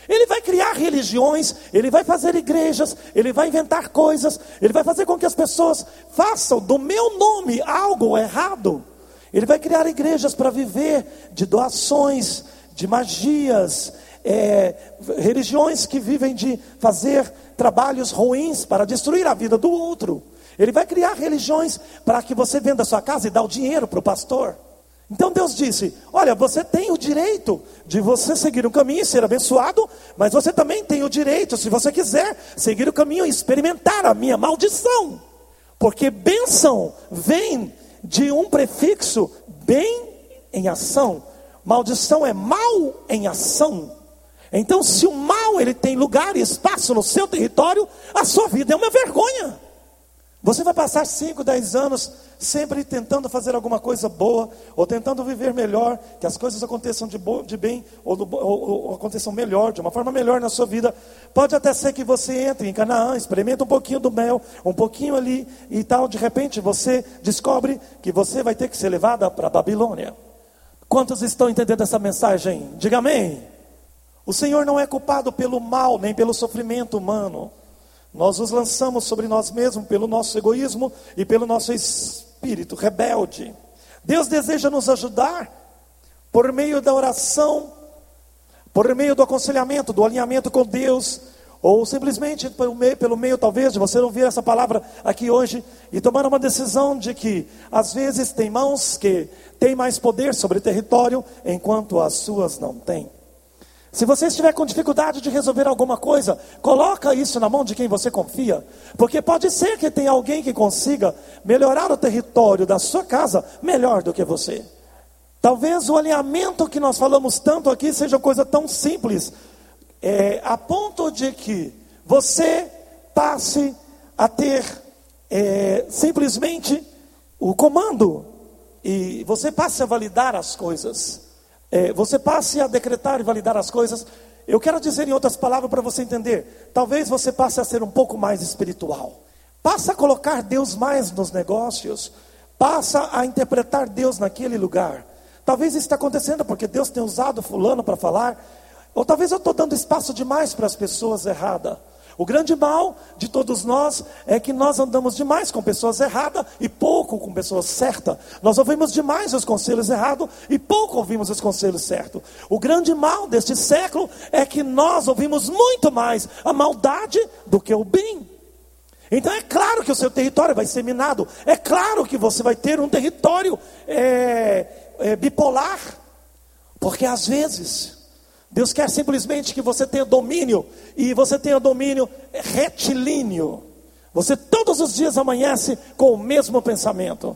Ele vai criar religiões, ele vai fazer igrejas, ele vai inventar coisas, ele vai fazer com que as pessoas façam do meu nome algo errado. Ele vai criar igrejas para viver de doações, de magias, é, religiões que vivem de fazer trabalhos ruins para destruir a vida do outro. Ele vai criar religiões para que você venda sua casa e dá o dinheiro para o pastor. Então Deus disse: Olha, você tem o direito de você seguir o caminho e ser abençoado, mas você também tem o direito, se você quiser, seguir o caminho e experimentar a minha maldição. Porque bênção vem de um prefixo bem em ação. Maldição é mal em ação. Então, se o mal ele tem lugar e espaço no seu território, a sua vida é uma vergonha. Você vai passar 5, 10 anos sempre tentando fazer alguma coisa boa, ou tentando viver melhor, que as coisas aconteçam de, de bem, ou, do, ou, ou, aconteçam melhor, de uma forma melhor na sua vida. Pode até ser que você entre em Canaã, experimenta um pouquinho do mel, um pouquinho ali e tal, de repente você descobre que você vai ter que ser levada para a Babilônia. Quantos estão entendendo essa mensagem? Diga amém. O Senhor não é culpado pelo mal, nem pelo sofrimento humano. Nós nos lançamos sobre nós mesmos pelo nosso egoísmo e pelo nosso espírito rebelde. Deus deseja nos ajudar por meio da oração por meio do aconselhamento, do alinhamento com Deus, ou simplesmente pelo meio, pelo meio talvez de você ouvir essa palavra aqui hoje e tomar uma decisão de que às vezes tem mãos que têm mais poder sobre território, enquanto as suas não têm. Se você estiver com dificuldade de resolver alguma coisa, coloca isso na mão de quem você confia, porque pode ser que tenha alguém que consiga melhorar o território da sua casa melhor do que você. Talvez o alinhamento que nós falamos tanto aqui seja coisa tão simples, é, a ponto de que você passe a ter é, simplesmente o comando e você passe a validar as coisas, é, você passe a decretar e validar as coisas. Eu quero dizer em outras palavras para você entender. Talvez você passe a ser um pouco mais espiritual. Passa a colocar Deus mais nos negócios. Passa a interpretar Deus naquele lugar. Talvez isso está acontecendo porque Deus tem usado fulano para falar, ou talvez eu estou dando espaço demais para as pessoas erradas. O grande mal de todos nós é que nós andamos demais com pessoas erradas e pouco com pessoas certas. Nós ouvimos demais os conselhos errados e pouco ouvimos os conselhos certos. O grande mal deste século é que nós ouvimos muito mais a maldade do que o bem. Então é claro que o seu território vai ser minado. É claro que você vai ter um território é, é, bipolar, porque às vezes Deus quer simplesmente que você tenha domínio e você tenha domínio retilíneo. Você todos os dias amanhece com o mesmo pensamento.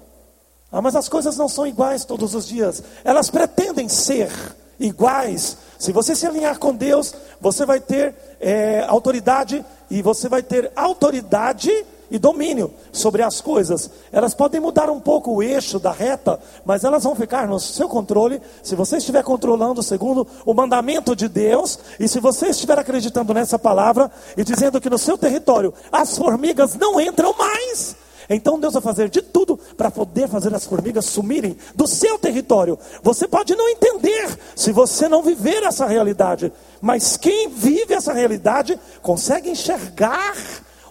Ah, mas as coisas não são iguais todos os dias. Elas pretendem ser iguais. Se você se alinhar com Deus, você vai ter é, autoridade e você vai ter autoridade e domínio sobre as coisas. Elas podem mudar um pouco o eixo da reta, mas elas vão ficar no seu controle se você estiver controlando segundo o mandamento de Deus e se você estiver acreditando nessa palavra e dizendo que no seu território as formigas não entram mais. Então Deus vai fazer de tudo para poder fazer as formigas sumirem do seu território. Você pode não entender se você não viver essa realidade, mas quem vive essa realidade consegue enxergar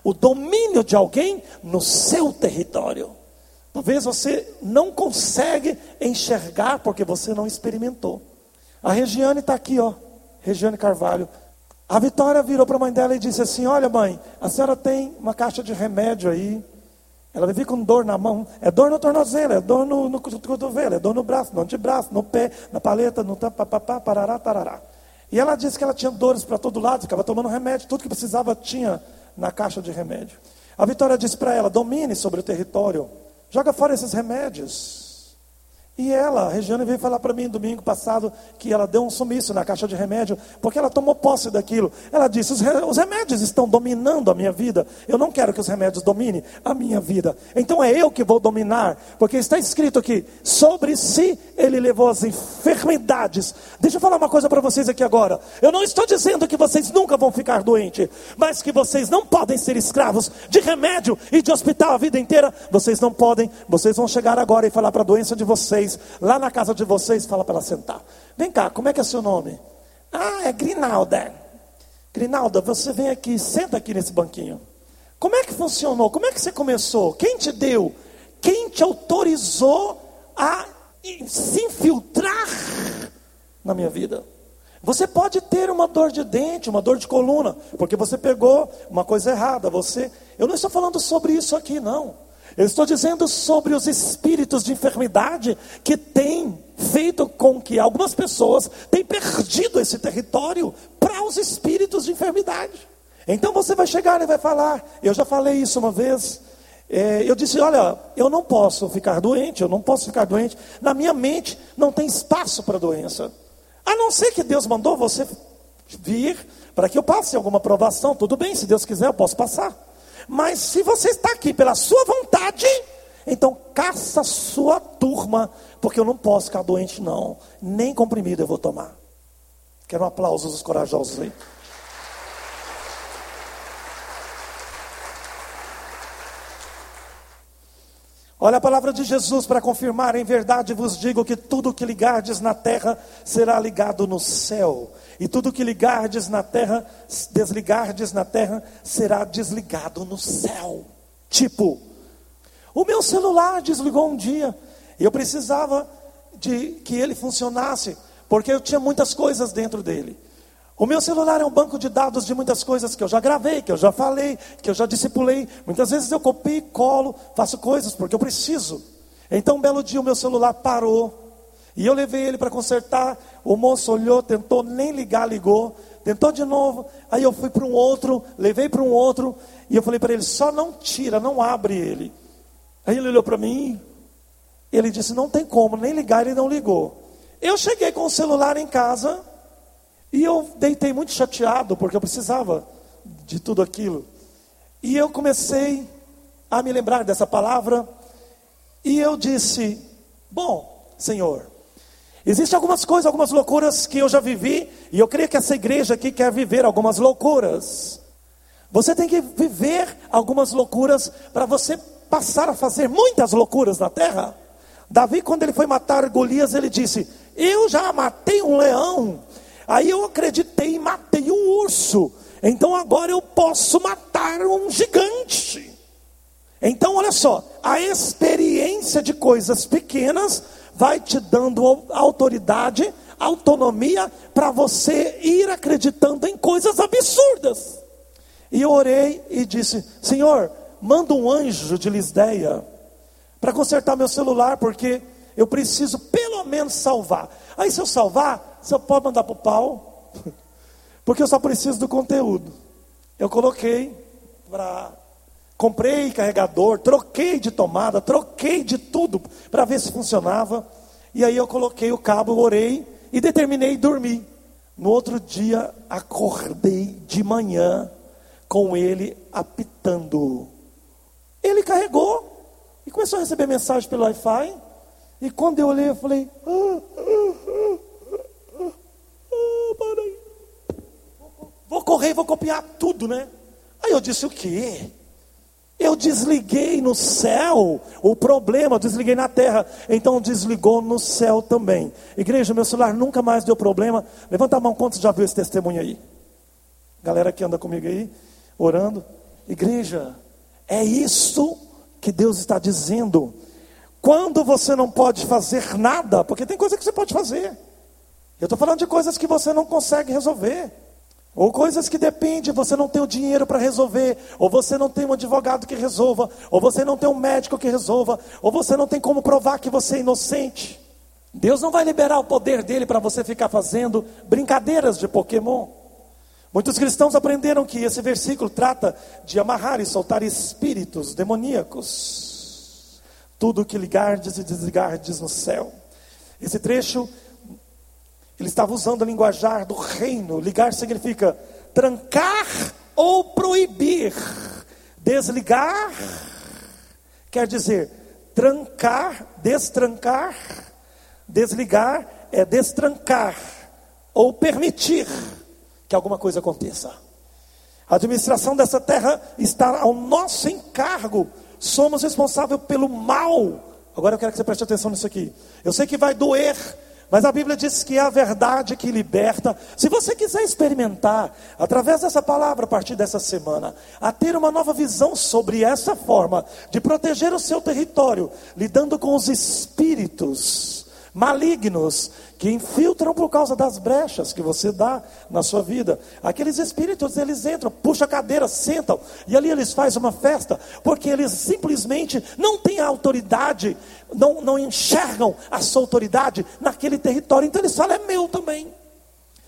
o domínio de alguém no seu território. Talvez você não consegue enxergar porque você não experimentou. A Regiane está aqui, ó. Regiane Carvalho. A Vitória virou para a mãe dela e disse assim: Olha, mãe, a senhora tem uma caixa de remédio aí. Ela vive com dor na mão. É dor no tornozelo, é dor no, no cotovelo, é dor no braço, no antebraço, no pé, na paleta, no papapá, parará, tarará. E ela disse que ela tinha dores para todo lado, ficava tomando remédio, tudo que precisava tinha na caixa de remédio. A Vitória disse para ela: domine sobre o território, joga fora esses remédios. E ela, Regiane, veio falar para mim domingo passado que ela deu um sumiço na caixa de remédio, porque ela tomou posse daquilo. Ela disse: os, os remédios estão dominando a minha vida. Eu não quero que os remédios dominem a minha vida. Então é eu que vou dominar, porque está escrito aqui: sobre si ele levou as enfermidades. Deixa eu falar uma coisa para vocês aqui agora. Eu não estou dizendo que vocês nunca vão ficar doentes, mas que vocês não podem ser escravos de remédio e de hospital a vida inteira. Vocês não podem. Vocês vão chegar agora e falar para a doença de vocês vocês, lá na casa de vocês, fala para ela sentar. Vem cá, como é que é seu nome? Ah, é Grinalda. Grinalda, você vem aqui, senta aqui nesse banquinho. Como é que funcionou? Como é que você começou? Quem te deu? Quem te autorizou a se infiltrar na minha vida? Você pode ter uma dor de dente, uma dor de coluna, porque você pegou uma coisa errada. Você, eu não estou falando sobre isso aqui, não. Eu estou dizendo sobre os espíritos de enfermidade que têm feito com que algumas pessoas tenham perdido esse território para os espíritos de enfermidade. Então você vai chegar e vai falar, eu já falei isso uma vez. É, eu disse: Olha, eu não posso ficar doente, eu não posso ficar doente. Na minha mente não tem espaço para doença. A não ser que Deus mandou você vir para que eu passe alguma provação. Tudo bem, se Deus quiser, eu posso passar. Mas se você está aqui pela sua vontade, então caça sua turma, porque eu não posso ficar doente, não. Nem comprimido eu vou tomar. Quero um aplauso dos corajosos aí. Olha a palavra de Jesus para confirmar, em verdade vos digo que tudo que ligardes na terra será ligado no céu, e tudo que ligardes na terra, desligardes na terra, será desligado no céu. Tipo, o meu celular desligou um dia, e eu precisava de que ele funcionasse, porque eu tinha muitas coisas dentro dele. O meu celular é um banco de dados de muitas coisas que eu já gravei, que eu já falei, que eu já discipulei. Muitas vezes eu copio, colo, faço coisas porque eu preciso. Então, um belo dia, o meu celular parou. E eu levei ele para consertar. O moço olhou, tentou nem ligar, ligou. Tentou de novo. Aí eu fui para um outro, levei para um outro. E eu falei para ele: só não tira, não abre ele. Aí ele olhou para mim. Ele disse: não tem como, nem ligar, ele não ligou. Eu cheguei com o celular em casa. E eu deitei muito chateado, porque eu precisava de tudo aquilo. E eu comecei a me lembrar dessa palavra. E eu disse: Bom, Senhor, existem algumas coisas, algumas loucuras que eu já vivi, e eu creio que essa igreja aqui quer viver algumas loucuras. Você tem que viver algumas loucuras para você passar a fazer muitas loucuras na terra. Davi, quando ele foi matar Golias, ele disse: Eu já matei um leão, Aí eu acreditei e matei um urso. Então agora eu posso matar um gigante. Então olha só, a experiência de coisas pequenas vai te dando autoridade, autonomia para você ir acreditando em coisas absurdas. E eu orei e disse: Senhor, manda um anjo de Lisdeia para consertar meu celular, porque eu preciso pelo menos salvar. Aí se eu salvar, você pode mandar para o pau, (laughs) porque eu só preciso do conteúdo. Eu coloquei para. Comprei carregador, troquei de tomada, troquei de tudo para ver se funcionava. E aí eu coloquei o cabo, orei e determinei dormir. No outro dia, acordei de manhã com ele apitando. Ele carregou e começou a receber mensagem pelo Wi-Fi. E quando eu olhei, eu falei: ah, ah, ah. Vou correr, vou copiar tudo, né? Aí eu disse: o quê? Eu desliguei no céu o problema, eu desliguei na terra, então desligou no céu também. Igreja, meu celular nunca mais deu problema. Levanta a mão, quantos já viu esse testemunho aí? Galera que anda comigo aí, orando. Igreja, é isso que Deus está dizendo. Quando você não pode fazer nada, porque tem coisa que você pode fazer. Eu estou falando de coisas que você não consegue resolver. Ou coisas que dependem, você não tem o dinheiro para resolver, ou você não tem um advogado que resolva, ou você não tem um médico que resolva, ou você não tem como provar que você é inocente. Deus não vai liberar o poder dele para você ficar fazendo brincadeiras de Pokémon. Muitos cristãos aprenderam que esse versículo trata de amarrar e soltar espíritos demoníacos. Tudo que ligardes e desligardes no céu. Esse trecho ele estava usando a linguajar do reino. Ligar significa trancar ou proibir. Desligar quer dizer trancar, destrancar. Desligar é destrancar ou permitir que alguma coisa aconteça. A administração dessa terra está ao nosso encargo. Somos responsáveis pelo mal. Agora eu quero que você preste atenção nisso aqui. Eu sei que vai doer mas a Bíblia diz que é a verdade que liberta. Se você quiser experimentar, através dessa palavra, a partir dessa semana, a ter uma nova visão sobre essa forma de proteger o seu território, lidando com os espíritos malignos que infiltram por causa das brechas que você dá na sua vida. Aqueles espíritos, eles entram, puxam a cadeira, sentam, e ali eles fazem uma festa, porque eles simplesmente não têm autoridade, não, não enxergam a sua autoridade naquele território. Então eles falam, é meu também.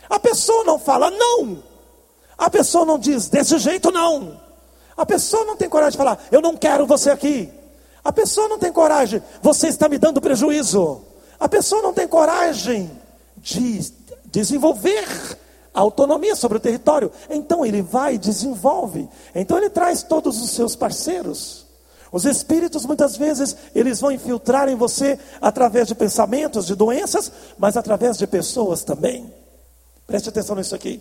A pessoa não fala não. A pessoa não diz desse jeito não. A pessoa não tem coragem de falar, eu não quero você aqui. A pessoa não tem coragem, você está me dando prejuízo. A pessoa não tem coragem de desenvolver autonomia sobre o território. Então ele vai e desenvolve. Então ele traz todos os seus parceiros. Os espíritos muitas vezes eles vão infiltrar em você através de pensamentos, de doenças, mas através de pessoas também. Preste atenção nisso aqui.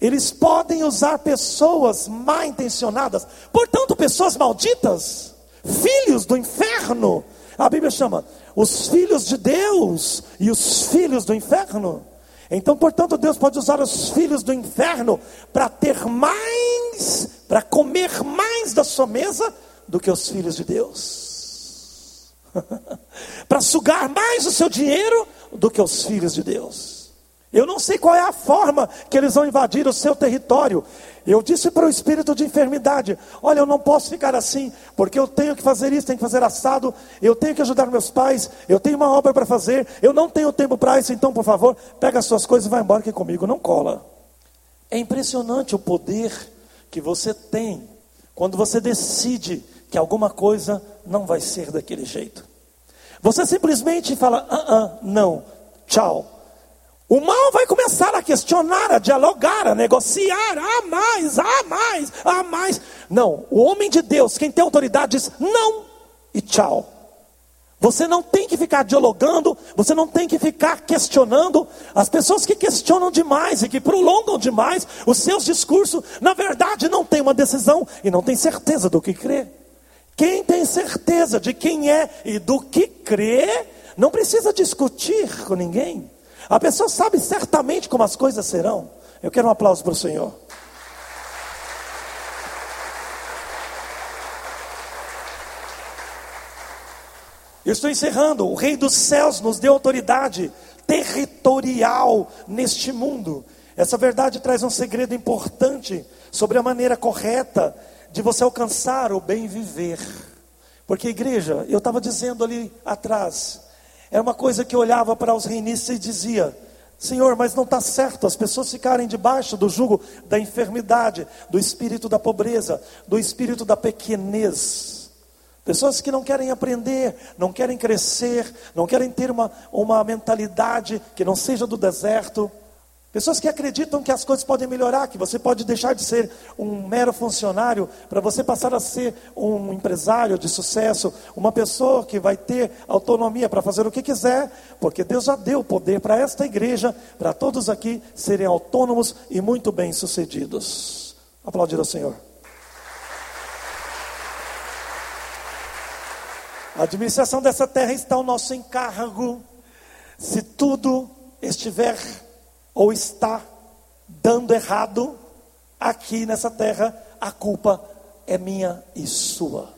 Eles podem usar pessoas mal intencionadas, portanto, pessoas malditas, filhos do inferno. A Bíblia chama os filhos de Deus e os filhos do inferno. Então, portanto, Deus pode usar os filhos do inferno para ter mais, para comer mais da sua mesa do que os filhos de Deus. (laughs) para sugar mais o seu dinheiro do que os filhos de Deus. Eu não sei qual é a forma que eles vão invadir o seu território. Eu disse para o espírito de enfermidade: Olha, eu não posso ficar assim, porque eu tenho que fazer isso, tenho que fazer assado, eu tenho que ajudar meus pais, eu tenho uma obra para fazer, eu não tenho tempo para isso, então, por favor, pega as suas coisas e vai embora aqui comigo, não cola. É impressionante o poder que você tem quando você decide que alguma coisa não vai ser daquele jeito. Você simplesmente fala: ah, ah, não, tchau. O mal vai começar a questionar, a dialogar, a negociar, a mais, a mais, a mais. Não, o homem de Deus, quem tem autoridade, diz não e tchau. Você não tem que ficar dialogando, você não tem que ficar questionando. As pessoas que questionam demais e que prolongam demais os seus discursos, na verdade não tem uma decisão e não tem certeza do que crê. Quem tem certeza de quem é e do que crê, não precisa discutir com ninguém. A pessoa sabe certamente como as coisas serão. Eu quero um aplauso para o Senhor. Eu estou encerrando. O Rei dos Céus nos deu autoridade territorial neste mundo. Essa verdade traz um segredo importante sobre a maneira correta de você alcançar o bem viver. Porque, igreja, eu estava dizendo ali atrás, era uma coisa que olhava para os reinistas e dizia: Senhor, mas não está certo as pessoas ficarem debaixo do jugo da enfermidade, do espírito da pobreza, do espírito da pequenez. Pessoas que não querem aprender, não querem crescer, não querem ter uma, uma mentalidade que não seja do deserto. Pessoas que acreditam que as coisas podem melhorar, que você pode deixar de ser um mero funcionário para você passar a ser um empresário de sucesso, uma pessoa que vai ter autonomia para fazer o que quiser, porque Deus já deu poder para esta igreja, para todos aqui serem autônomos e muito bem-sucedidos. Aplaudir ao Senhor. A administração dessa terra está ao nosso encargo. Se tudo estiver ou está dando errado aqui nessa terra, a culpa é minha e sua.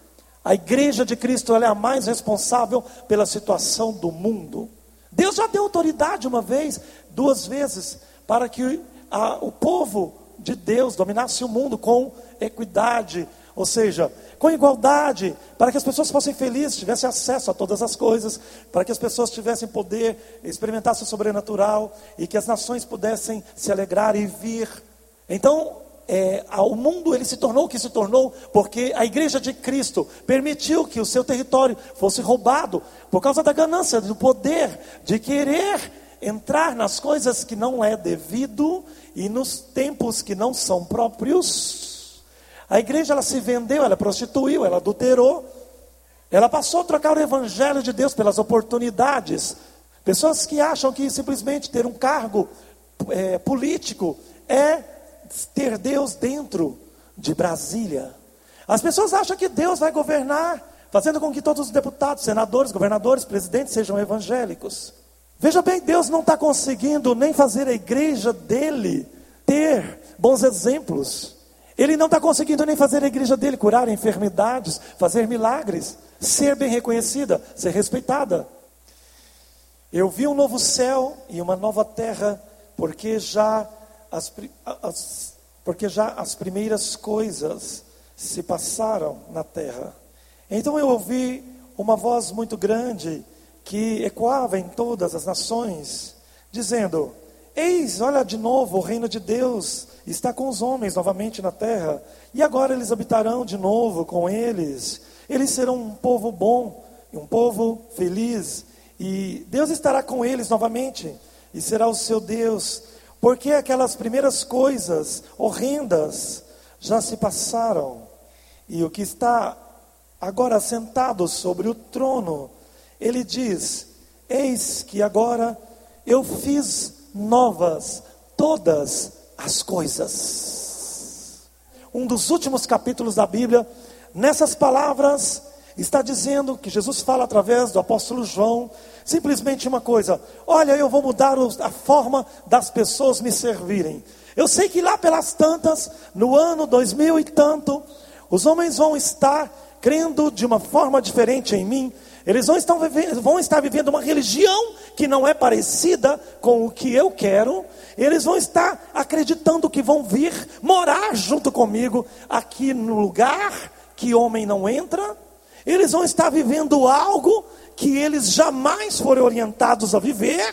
A igreja de Cristo é a mais responsável pela situação do mundo. Deus já deu autoridade uma vez, duas vezes, para que a, o povo de Deus dominasse o mundo com equidade, ou seja, com igualdade, para que as pessoas fossem felizes, tivessem acesso a todas as coisas, para que as pessoas tivessem poder, experimentassem o sobrenatural e que as nações pudessem se alegrar e vir. Então, é, o mundo ele se tornou o que se tornou porque a igreja de Cristo permitiu que o seu território fosse roubado por causa da ganância, do poder de querer entrar nas coisas que não é devido e nos tempos que não são próprios. A igreja ela se vendeu, ela prostituiu, ela adulterou. Ela passou a trocar o evangelho de Deus pelas oportunidades. Pessoas que acham que simplesmente ter um cargo é, político é ter Deus dentro de Brasília. As pessoas acham que Deus vai governar, fazendo com que todos os deputados, senadores, governadores, presidentes sejam evangélicos. Veja bem, Deus não está conseguindo nem fazer a igreja dele ter bons exemplos. Ele não está conseguindo nem fazer a igreja dele curar enfermidades, fazer milagres, ser bem reconhecida, ser respeitada. Eu vi um novo céu e uma nova terra, porque já as, as, porque já as primeiras coisas se passaram na terra. Então eu ouvi uma voz muito grande que ecoava em todas as nações, dizendo: Eis, olha de novo, o reino de Deus está com os homens novamente na terra, e agora eles habitarão de novo com eles. Eles serão um povo bom, um povo feliz, e Deus estará com eles novamente, e será o seu Deus, porque aquelas primeiras coisas horrendas já se passaram, e o que está agora sentado sobre o trono, ele diz: Eis que agora eu fiz novas todas as coisas. Um dos últimos capítulos da Bíblia, nessas palavras, está dizendo que Jesus fala através do apóstolo João, simplesmente uma coisa: olha, eu vou mudar a forma das pessoas me servirem. Eu sei que lá pelas tantas, no ano 2000 e tanto, os homens vão estar crendo de uma forma diferente em mim, Eles vão estar, vivendo, vão estar vivendo uma religião que não é parecida com o que eu quero. Eles vão estar acreditando que vão vir morar junto comigo aqui no lugar que homem não entra. Eles vão estar vivendo algo que eles jamais foram orientados a viver.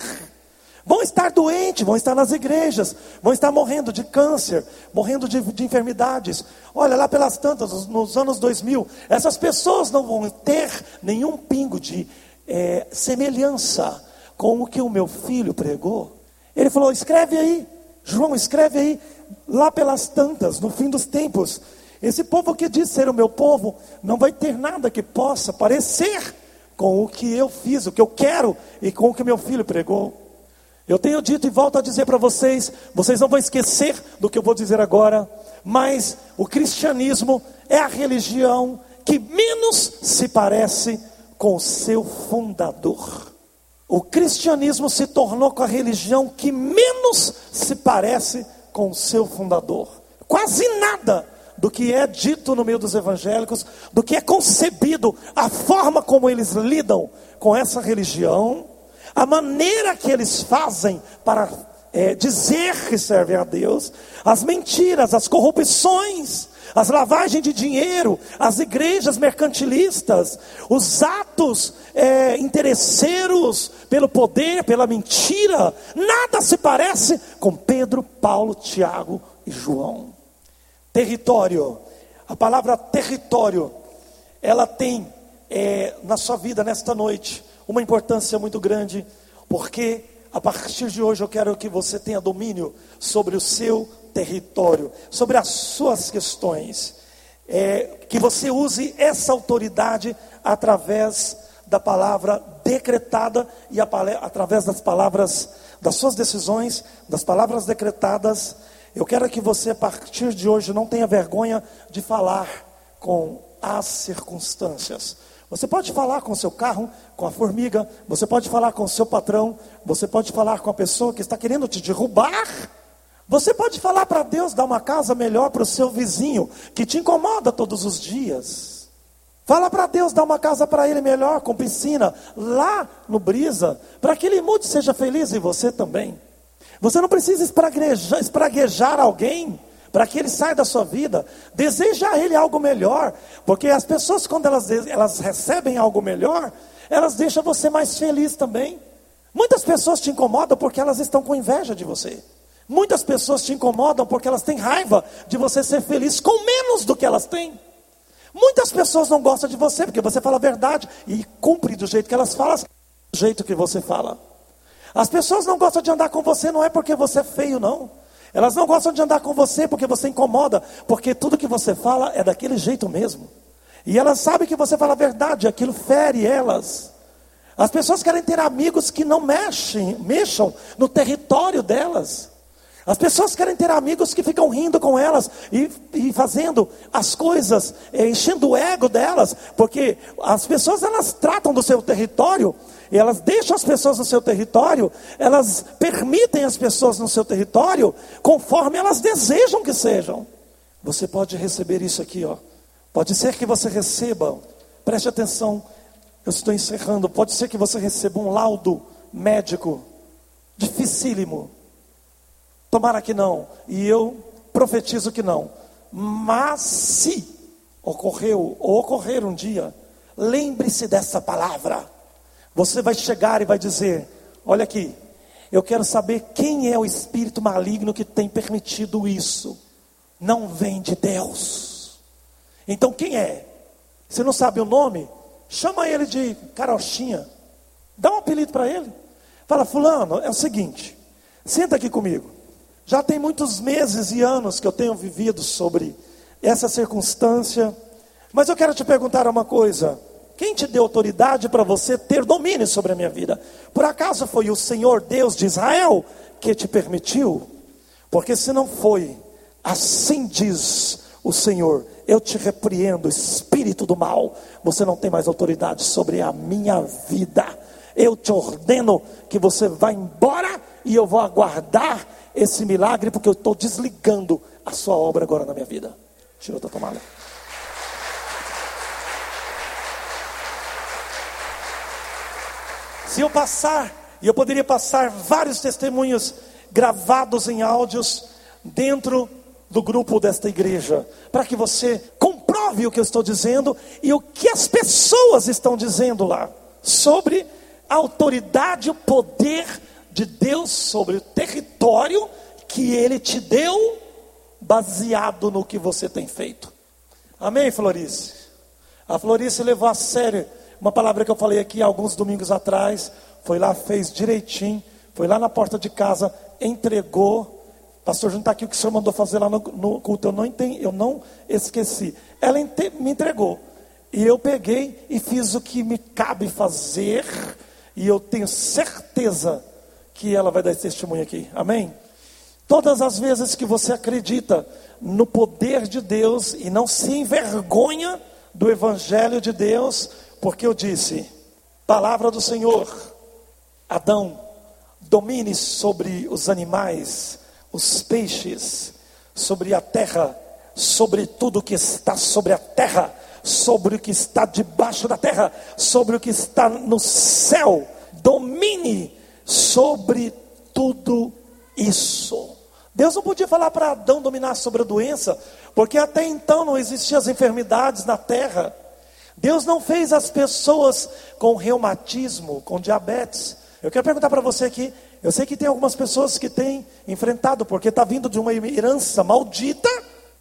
Vão estar doentes, vão estar nas igrejas, vão estar morrendo de câncer, morrendo de, de enfermidades. Olha, lá pelas tantas, nos anos 2000, essas pessoas não vão ter nenhum pingo de é, semelhança com o que o meu filho pregou. Ele falou: escreve aí, João, escreve aí, lá pelas tantas, no fim dos tempos. Esse povo que diz ser o meu povo, não vai ter nada que possa parecer com o que eu fiz, o que eu quero e com o que meu filho pregou. Eu tenho dito e volto a dizer para vocês, vocês não vão esquecer do que eu vou dizer agora, mas o cristianismo é a religião que menos se parece com o seu fundador. O cristianismo se tornou com a religião que menos se parece com o seu fundador. Quase nada do que é dito no meio dos evangélicos, do que é concebido, a forma como eles lidam com essa religião, a maneira que eles fazem para é, dizer que servem a Deus, as mentiras, as corrupções, as lavagens de dinheiro, as igrejas mercantilistas, os atos é, interesseiros pelo poder, pela mentira, nada se parece com Pedro, Paulo, Tiago e João. Território, a palavra território, ela tem é, na sua vida nesta noite uma importância muito grande, porque a partir de hoje eu quero que você tenha domínio sobre o seu território, sobre as suas questões. É, que você use essa autoridade através da palavra decretada e através das palavras, das suas decisões, das palavras decretadas. Eu quero que você, a partir de hoje, não tenha vergonha de falar com as circunstâncias. Você pode falar com o seu carro, com a formiga, você pode falar com o seu patrão, você pode falar com a pessoa que está querendo te derrubar. Você pode falar para Deus dar uma casa melhor para o seu vizinho, que te incomoda todos os dias. Fala para Deus dar uma casa para ele melhor, com piscina, lá no Brisa, para que ele mude seja feliz e você também. Você não precisa espraguejar, espraguejar alguém para que ele saia da sua vida. Deseja a ele algo melhor, porque as pessoas, quando elas, elas recebem algo melhor, elas deixam você mais feliz também. Muitas pessoas te incomodam porque elas estão com inveja de você. Muitas pessoas te incomodam porque elas têm raiva de você ser feliz com menos do que elas têm. Muitas pessoas não gostam de você porque você fala a verdade e cumpre do jeito que elas falam, do jeito que você fala. As pessoas não gostam de andar com você não é porque você é feio, não. Elas não gostam de andar com você porque você incomoda, porque tudo que você fala é daquele jeito mesmo. E elas sabem que você fala a verdade, aquilo fere elas. As pessoas querem ter amigos que não mexem, mexam no território delas. As pessoas querem ter amigos que ficam rindo com elas e, e fazendo as coisas, é, enchendo o ego delas, porque as pessoas elas tratam do seu território e elas deixam as pessoas no seu território, elas permitem as pessoas no seu território conforme elas desejam que sejam. Você pode receber isso aqui, ó. Pode ser que você receba, preste atenção, eu estou encerrando. Pode ser que você receba um laudo médico dificílimo. Tomara que não, e eu profetizo que não. Mas se ocorreu ou ocorrer um dia, lembre-se dessa palavra. Você vai chegar e vai dizer: Olha aqui, eu quero saber quem é o espírito maligno que tem permitido isso. Não vem de Deus. Então quem é? Você não sabe o nome? Chama ele de carochinha. Dá um apelido para ele. Fala, fulano, é o seguinte, senta aqui comigo. Já tem muitos meses e anos que eu tenho vivido sobre essa circunstância, mas eu quero te perguntar uma coisa. Quem te deu autoridade para você ter domínio sobre a minha vida? Por acaso foi o Senhor Deus de Israel que te permitiu? Porque se não foi, assim diz o Senhor, eu te repreendo, espírito do mal, você não tem mais autoridade sobre a minha vida. Eu te ordeno que você vá embora e eu vou aguardar esse milagre, porque eu estou desligando a sua obra agora na minha vida. Tira a tua tomada. Se eu passar, e eu poderia passar vários testemunhos gravados em áudios dentro do grupo desta igreja, para que você comprove o que eu estou dizendo e o que as pessoas estão dizendo lá sobre a autoridade o poder de Deus sobre o território que Ele te deu, baseado no que você tem feito. Amém, Florice? A Florice levou a sério uma palavra que eu falei aqui alguns domingos atrás. Foi lá, fez direitinho, foi lá na porta de casa, entregou. Pastor Júnior está aqui o que o senhor mandou fazer lá no, no culto. Eu não, entendi, eu não esqueci. Ela me entregou. E eu peguei e fiz o que me cabe fazer. E eu tenho certeza que ela vai dar esse testemunho aqui. Amém? Todas as vezes que você acredita no poder de Deus e não se envergonha do Evangelho de Deus, porque eu disse: palavra do Senhor, Adão, domine sobre os animais, os peixes, sobre a terra, sobre tudo que está sobre a terra, sobre o que está debaixo da terra, sobre o que está no céu. Domine sobre tudo isso. Deus não podia falar para Adão dominar sobre a doença, porque até então não existiam as enfermidades na terra. Deus não fez as pessoas com reumatismo, com diabetes. Eu quero perguntar para você aqui, eu sei que tem algumas pessoas que têm enfrentado, porque está vindo de uma herança maldita.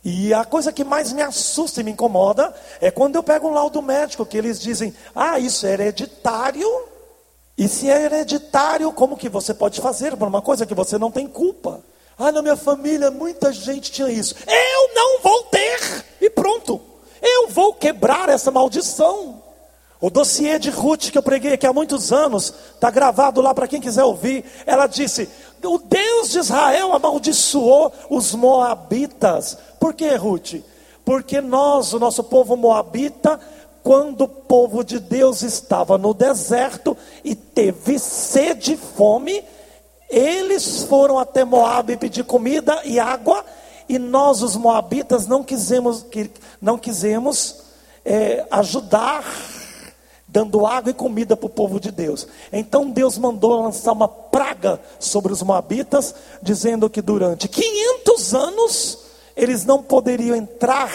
E a coisa que mais me assusta e me incomoda é quando eu pego um laudo médico que eles dizem: ah, isso é hereditário. E se é hereditário, como que você pode fazer por uma coisa que você não tem culpa? Ah, na minha família muita gente tinha isso. Eu não vou ter. E pronto. Eu vou quebrar essa maldição. O dossiê de Ruth que eu preguei aqui há muitos anos, está gravado lá para quem quiser ouvir. Ela disse: O Deus de Israel amaldiçoou os Moabitas. Por que, Ruth? Porque nós, o nosso povo Moabita, quando o povo de Deus estava no deserto e teve sede e fome, eles foram até Moabe pedir comida e água, e nós, os Moabitas, não quisemos, não quisemos é, ajudar dando água e comida para o povo de Deus. Então Deus mandou lançar uma praga sobre os moabitas, dizendo que durante 500 anos eles não poderiam entrar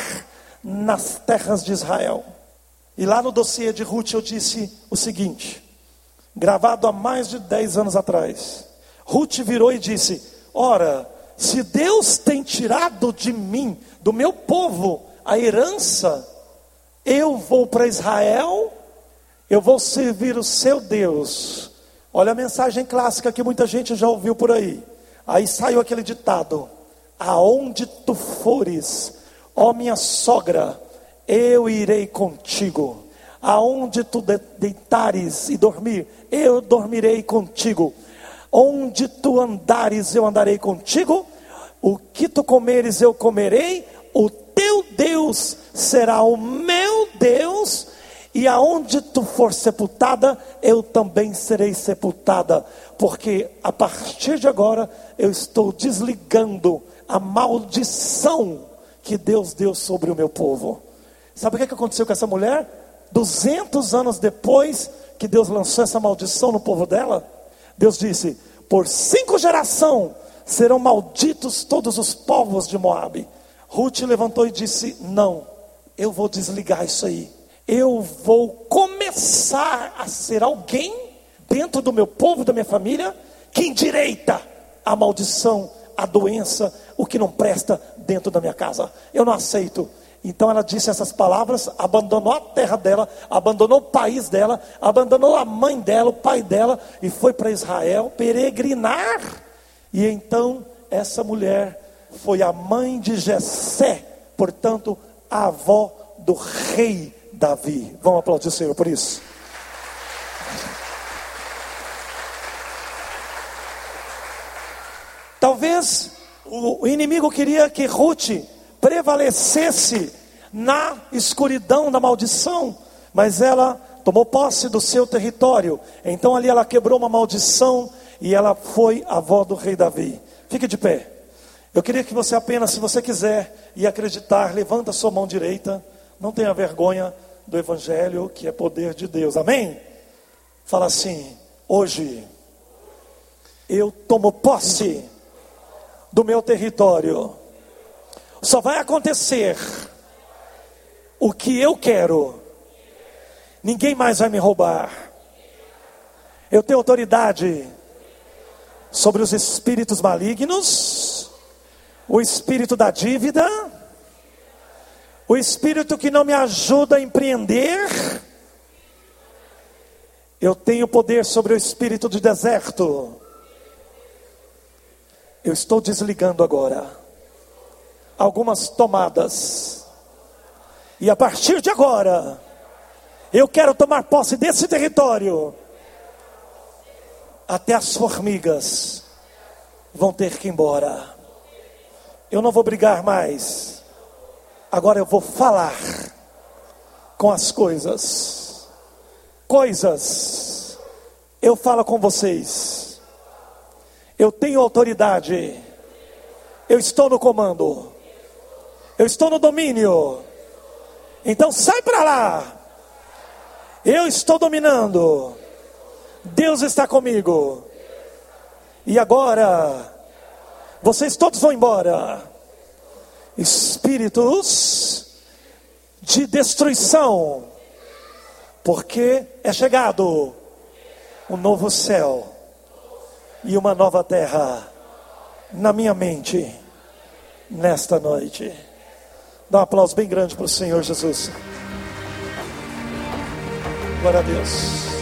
nas terras de Israel. E lá no dossiê de Ruth eu disse o seguinte, gravado há mais de 10 anos atrás. Ruth virou e disse: Ora, se Deus tem tirado de mim, do meu povo, a herança, eu vou para Israel eu vou servir o seu Deus. Olha a mensagem clássica que muita gente já ouviu por aí. Aí saiu aquele ditado: Aonde tu fores, ó minha sogra, eu irei contigo. Aonde tu deitares e dormir, eu dormirei contigo. Onde tu andares, eu andarei contigo. O que tu comeres, eu comerei. O teu Deus será o meu Deus e aonde tu for sepultada, eu também serei sepultada, porque a partir de agora eu estou desligando a maldição que Deus deu sobre o meu povo. Sabe o que aconteceu com essa mulher? 200 anos depois que Deus lançou essa maldição no povo dela, Deus disse: Por cinco gerações serão malditos todos os povos de Moabe. Ruth levantou e disse: Não, eu vou desligar isso aí eu vou começar a ser alguém dentro do meu povo, da minha família, que endireita a maldição, a doença, o que não presta dentro da minha casa. Eu não aceito. Então ela disse essas palavras, abandonou a terra dela, abandonou o país dela, abandonou a mãe dela, o pai dela e foi para Israel peregrinar. E então essa mulher foi a mãe de Jessé, portanto, a avó do rei Davi. Vamos aplaudir o Senhor por isso. Talvez o inimigo queria que Ruth prevalecesse na escuridão da maldição, mas ela tomou posse do seu território. Então ali ela quebrou uma maldição e ela foi avó do rei Davi. Fique de pé. Eu queria que você apenas, se você quiser e acreditar, levanta a sua mão direita. Não tenha vergonha do Evangelho, que é poder de Deus. Amém? Fala assim: Hoje, eu tomo posse do meu território. Só vai acontecer o que eu quero. Ninguém mais vai me roubar. Eu tenho autoridade sobre os espíritos malignos, o espírito da dívida, o espírito que não me ajuda a empreender. Eu tenho poder sobre o espírito de deserto. Eu estou desligando agora algumas tomadas. E a partir de agora, eu quero tomar posse desse território. Até as formigas vão ter que ir embora. Eu não vou brigar mais. Agora eu vou falar com as coisas. Coisas. Eu falo com vocês. Eu tenho autoridade. Eu estou no comando. Eu estou no domínio. Então sai para lá. Eu estou dominando. Deus está comigo. E agora, vocês todos vão embora. Espíritos de destruição, porque é chegado um novo céu e uma nova terra na minha mente nesta noite. Dá um aplauso bem grande para o Senhor Jesus. Glória a Deus.